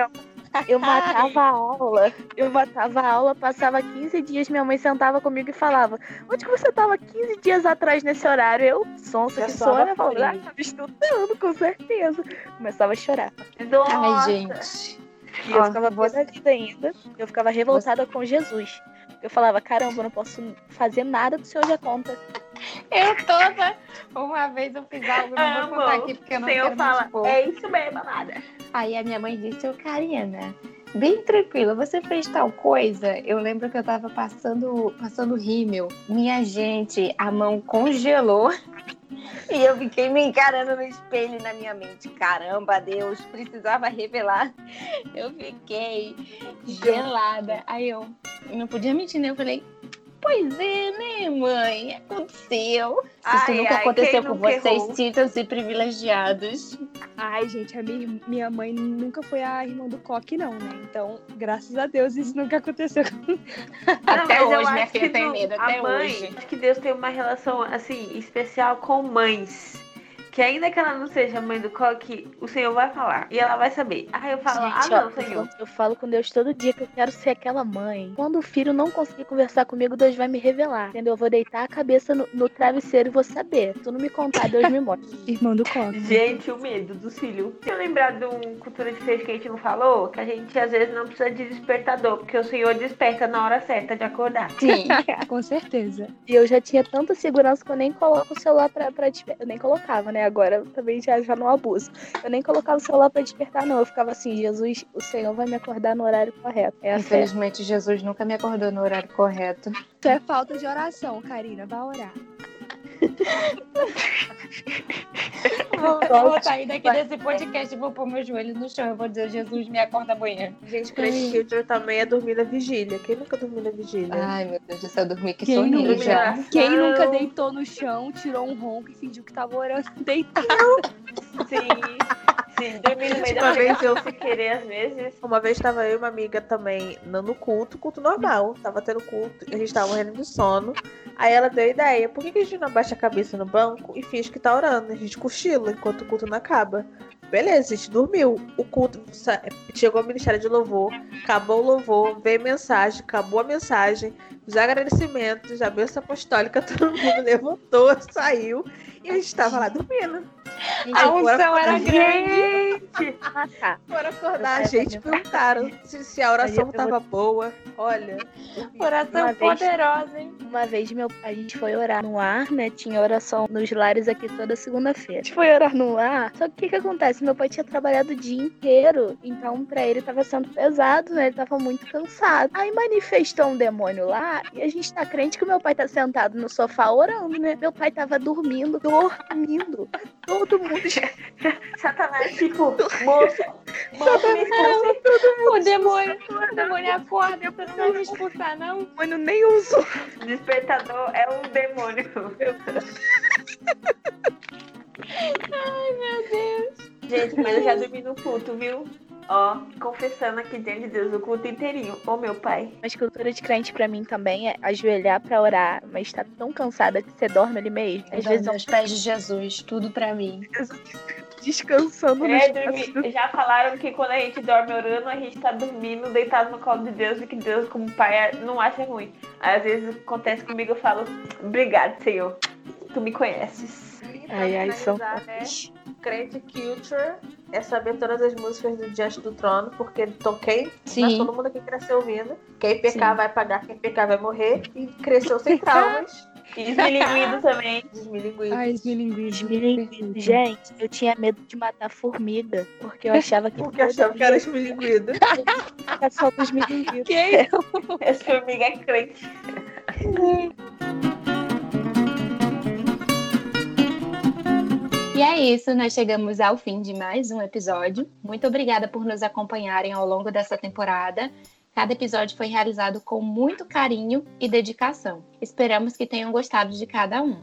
[laughs] Eu matava a aula, eu matava a aula, passava 15 dias, minha mãe sentava comigo e falava: Onde que você tava 15 dias atrás nesse horário? Eu, sonsa que sou, né? Falava, ah, tava estudando, com certeza. Começava a chorar. Nossa. Ai, gente. E eu Ó, ficava boa da vida ainda. Eu ficava revoltada com Jesus. Eu falava, caramba, eu não posso fazer nada que o senhor já conta. Eu toda. Uma vez eu fiz algo, não vou contar aqui porque eu não Senhor quero fala, expor. é isso mesmo, amada. Aí a minha mãe disse, ô Karina, bem tranquila, você fez tal coisa? Eu lembro que eu tava passando, passando rímel. Minha gente, a mão congelou. [laughs] E eu fiquei me encarando no espelho na minha mente. Caramba, Deus, precisava revelar. Eu fiquei gelada. Aí eu, eu não podia mentir, né? Eu falei, pois é, né, mãe? Aconteceu. Se Ai, isso nunca ai, aconteceu com nunca vocês, sintam-se privilegiados. Ai, gente, a minha, minha mãe nunca foi a irmã do Coque, não, né? Então, graças a Deus, isso nunca aconteceu. Até eu hoje, minha filha que tem medo, a até mãe, hoje. Acho que Deus tem uma relação, assim, especial com mães. Que ainda que ela não seja mãe do Coque, o Senhor vai falar. E ela vai saber. Aí eu falo, Gente, ah, ó, não, Senhor. eu, eu falo com Deus todo dia que eu quero ser aquela mãe. Quando o filho não conseguir conversar comigo, Deus vai me revelar. Entendeu? Eu vou deitar a cabeça no, no travesseiro e vou saber. Se tu não me contar, Deus me mostra. [laughs] Irmã do Coque. Gente, o medo dos filhos. Se eu lembrar de um cultura de fez que a gente não falou, que a gente às vezes não precisa de despertador, porque o Senhor desperta na hora certa de acordar. Sim. [laughs] Com certeza. E eu já tinha tanta segurança que eu nem coloco o celular pra, pra despertar. Eu nem colocava, né? Agora também já, já não abuso. Eu nem colocava o celular pra despertar, não. Eu ficava assim, Jesus, o Senhor vai me acordar no horário correto. É a fé. Infelizmente, Jesus nunca me acordou no horário correto. Isso é falta de oração, Karina. Vai orar. Vou, vou sair daqui desse podcast e vou pôr meu joelho no chão. Eu vou dizer, Jesus, me acorda amanhã. Gente, crente culture também é dormir na vigília. Quem nunca dormiu na vigília? Ai, meu Deus do céu, eu dormi que soninho nunca? já. Quem nunca deitou no chão, tirou um ronco e fingiu que tava orando deitado? Sim. Sim, dormir no meio da Uma vez pregação sem querer, às vezes. Uma vez tava eu e uma amiga também no no culto, culto normal. Tava tendo culto, a gente tava morrendo de sono. Aí ela deu a ideia, por que, que a gente não abaixa a cabeça no banco e finge que tá orando? A gente cochila enquanto o culto não acaba. Beleza, a gente dormiu. O culto sa- chegou ao Ministério de Louvor, acabou o louvor, veio mensagem, acabou a mensagem, os agradecimentos, a bênção apostólica, [laughs] todo mundo levantou, saiu e a gente tava lá dormindo. A unção era grande. Ah, tá. Foram acordar a gente, perguntaram se, se a oração eu- tava boa. Olha. Oração Uma vez- poderosa, hein? Uma vez meu, a gente foi orar no ar, né? Tinha oração nos lares aqui toda segunda-feira. A gente foi orar no ar, só que o que, que acontece? Meu pai tinha trabalhado o dia inteiro, então pra ele tava sendo pesado, né? Ele tava muito cansado. Aí manifestou um demônio lá e a gente tá crente que o meu pai tá sentado no sofá orando, né? Meu pai tava dormindo, dormindo. Todo mundo [laughs] Satanás, tipo, moço, [laughs] moço, me expulsa. O demônio, o demônio acorda, você não me expulsar, não? demônio nem usou. Despertador é um demônio. Gente, mas eu já dormi no culto, viu? Ó, confessando aqui diante de Deus o culto inteirinho. Ô, meu pai. Mas cultura de crente pra mim também é ajoelhar pra orar, mas tá tão cansada que você dorme ali mesmo. Às vezes eu aos pés de Jesus, tudo pra mim. Descansando no É, espaço dormir. Já falaram que quando a gente dorme orando, a gente tá dormindo, deitado no colo de Deus, e que Deus, como pai, não acha ruim. Às vezes acontece comigo, eu falo, obrigado, Senhor. Tu me conheces. Ai, ai, são né? Crente Culture é saber todas as músicas do Diante do Trono, porque toquei, Sim. mas todo mundo aqui cresceu ouvindo. Quem pecar Sim. vai pagar, quem pecar vai morrer. E cresceu sem traumas. E desmilinguido [laughs] também. Desmilinguido. Ai, esmilinguido. Esmilinguido. Gente, eu tinha medo de matar formiga, porque eu [laughs] achava que Porque achava que era esmilinguido. [laughs] era só dos milinguidos. Quem? Essa formiga é crente. E é isso, nós chegamos ao fim de mais um episódio. Muito obrigada por nos acompanharem ao longo dessa temporada. Cada episódio foi realizado com muito carinho e dedicação. Esperamos que tenham gostado de cada um.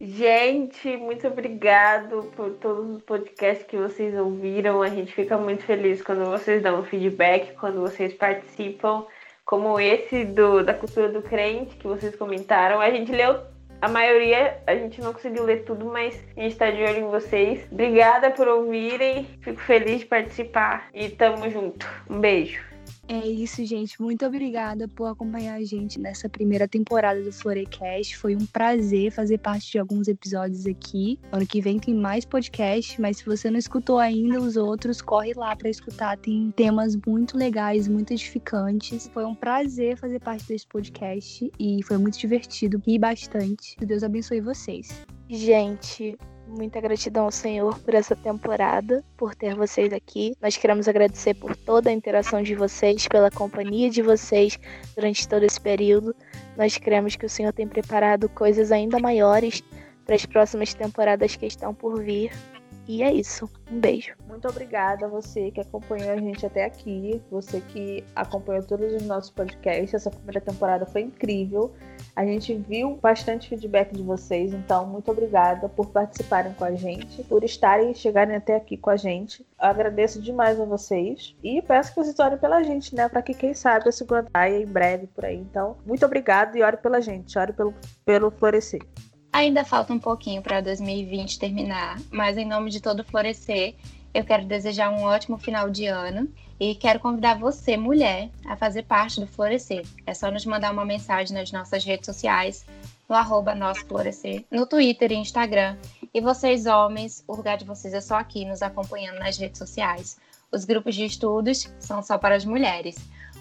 Gente, muito obrigado por todos os podcasts que vocês ouviram. A gente fica muito feliz quando vocês dão feedback, quando vocês participam, como esse do, da cultura do crente que vocês comentaram. A gente leu a maioria, a gente não conseguiu ler tudo, mas a gente está de olho em vocês. Obrigada por ouvirem, fico feliz de participar e tamo junto. Um beijo. É isso, gente. Muito obrigada por acompanhar a gente nessa primeira temporada do Florecast. Foi um prazer fazer parte de alguns episódios aqui. Ano que vem tem mais podcast, mas se você não escutou ainda os outros, corre lá para escutar. Tem temas muito legais, muito edificantes. Foi um prazer fazer parte desse podcast e foi muito divertido e bastante. Que Deus abençoe vocês. Gente, Muita gratidão ao Senhor por essa temporada, por ter vocês aqui. Nós queremos agradecer por toda a interação de vocês, pela companhia de vocês durante todo esse período. Nós cremos que o Senhor tem preparado coisas ainda maiores para as próximas temporadas que estão por vir. E é isso. Um beijo. Muito obrigada a você que acompanhou a gente até aqui, você que acompanhou todos os nossos podcasts. Essa primeira temporada foi incrível. A gente viu bastante feedback de vocês, então muito obrigada por participarem com a gente, por estarem e chegarem até aqui com a gente. Eu agradeço demais a vocês e peço que vocês orem pela gente, né? Para que quem sabe a segunda em breve por aí. Então, muito obrigado e ore pela gente, ore pelo, pelo florescer. Ainda falta um pouquinho para 2020 terminar, mas em nome de todo Florescer, eu quero desejar um ótimo final de ano e quero convidar você, mulher, a fazer parte do Florescer. É só nos mandar uma mensagem nas nossas redes sociais, no arroba Nosso Florescer, no Twitter e Instagram. E vocês, homens, o lugar de vocês é só aqui, nos acompanhando nas redes sociais. Os grupos de estudos são só para as mulheres.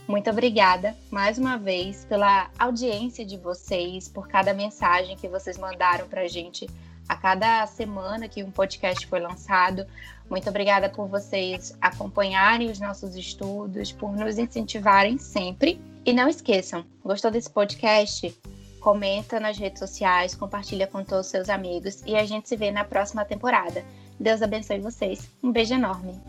Muito obrigada mais uma vez pela audiência de vocês, por cada mensagem que vocês mandaram para a gente a cada semana que um podcast foi lançado. Muito obrigada por vocês acompanharem os nossos estudos, por nos incentivarem sempre. E não esqueçam, gostou desse podcast? Comenta nas redes sociais, compartilha com todos os seus amigos e a gente se vê na próxima temporada. Deus abençoe vocês. Um beijo enorme.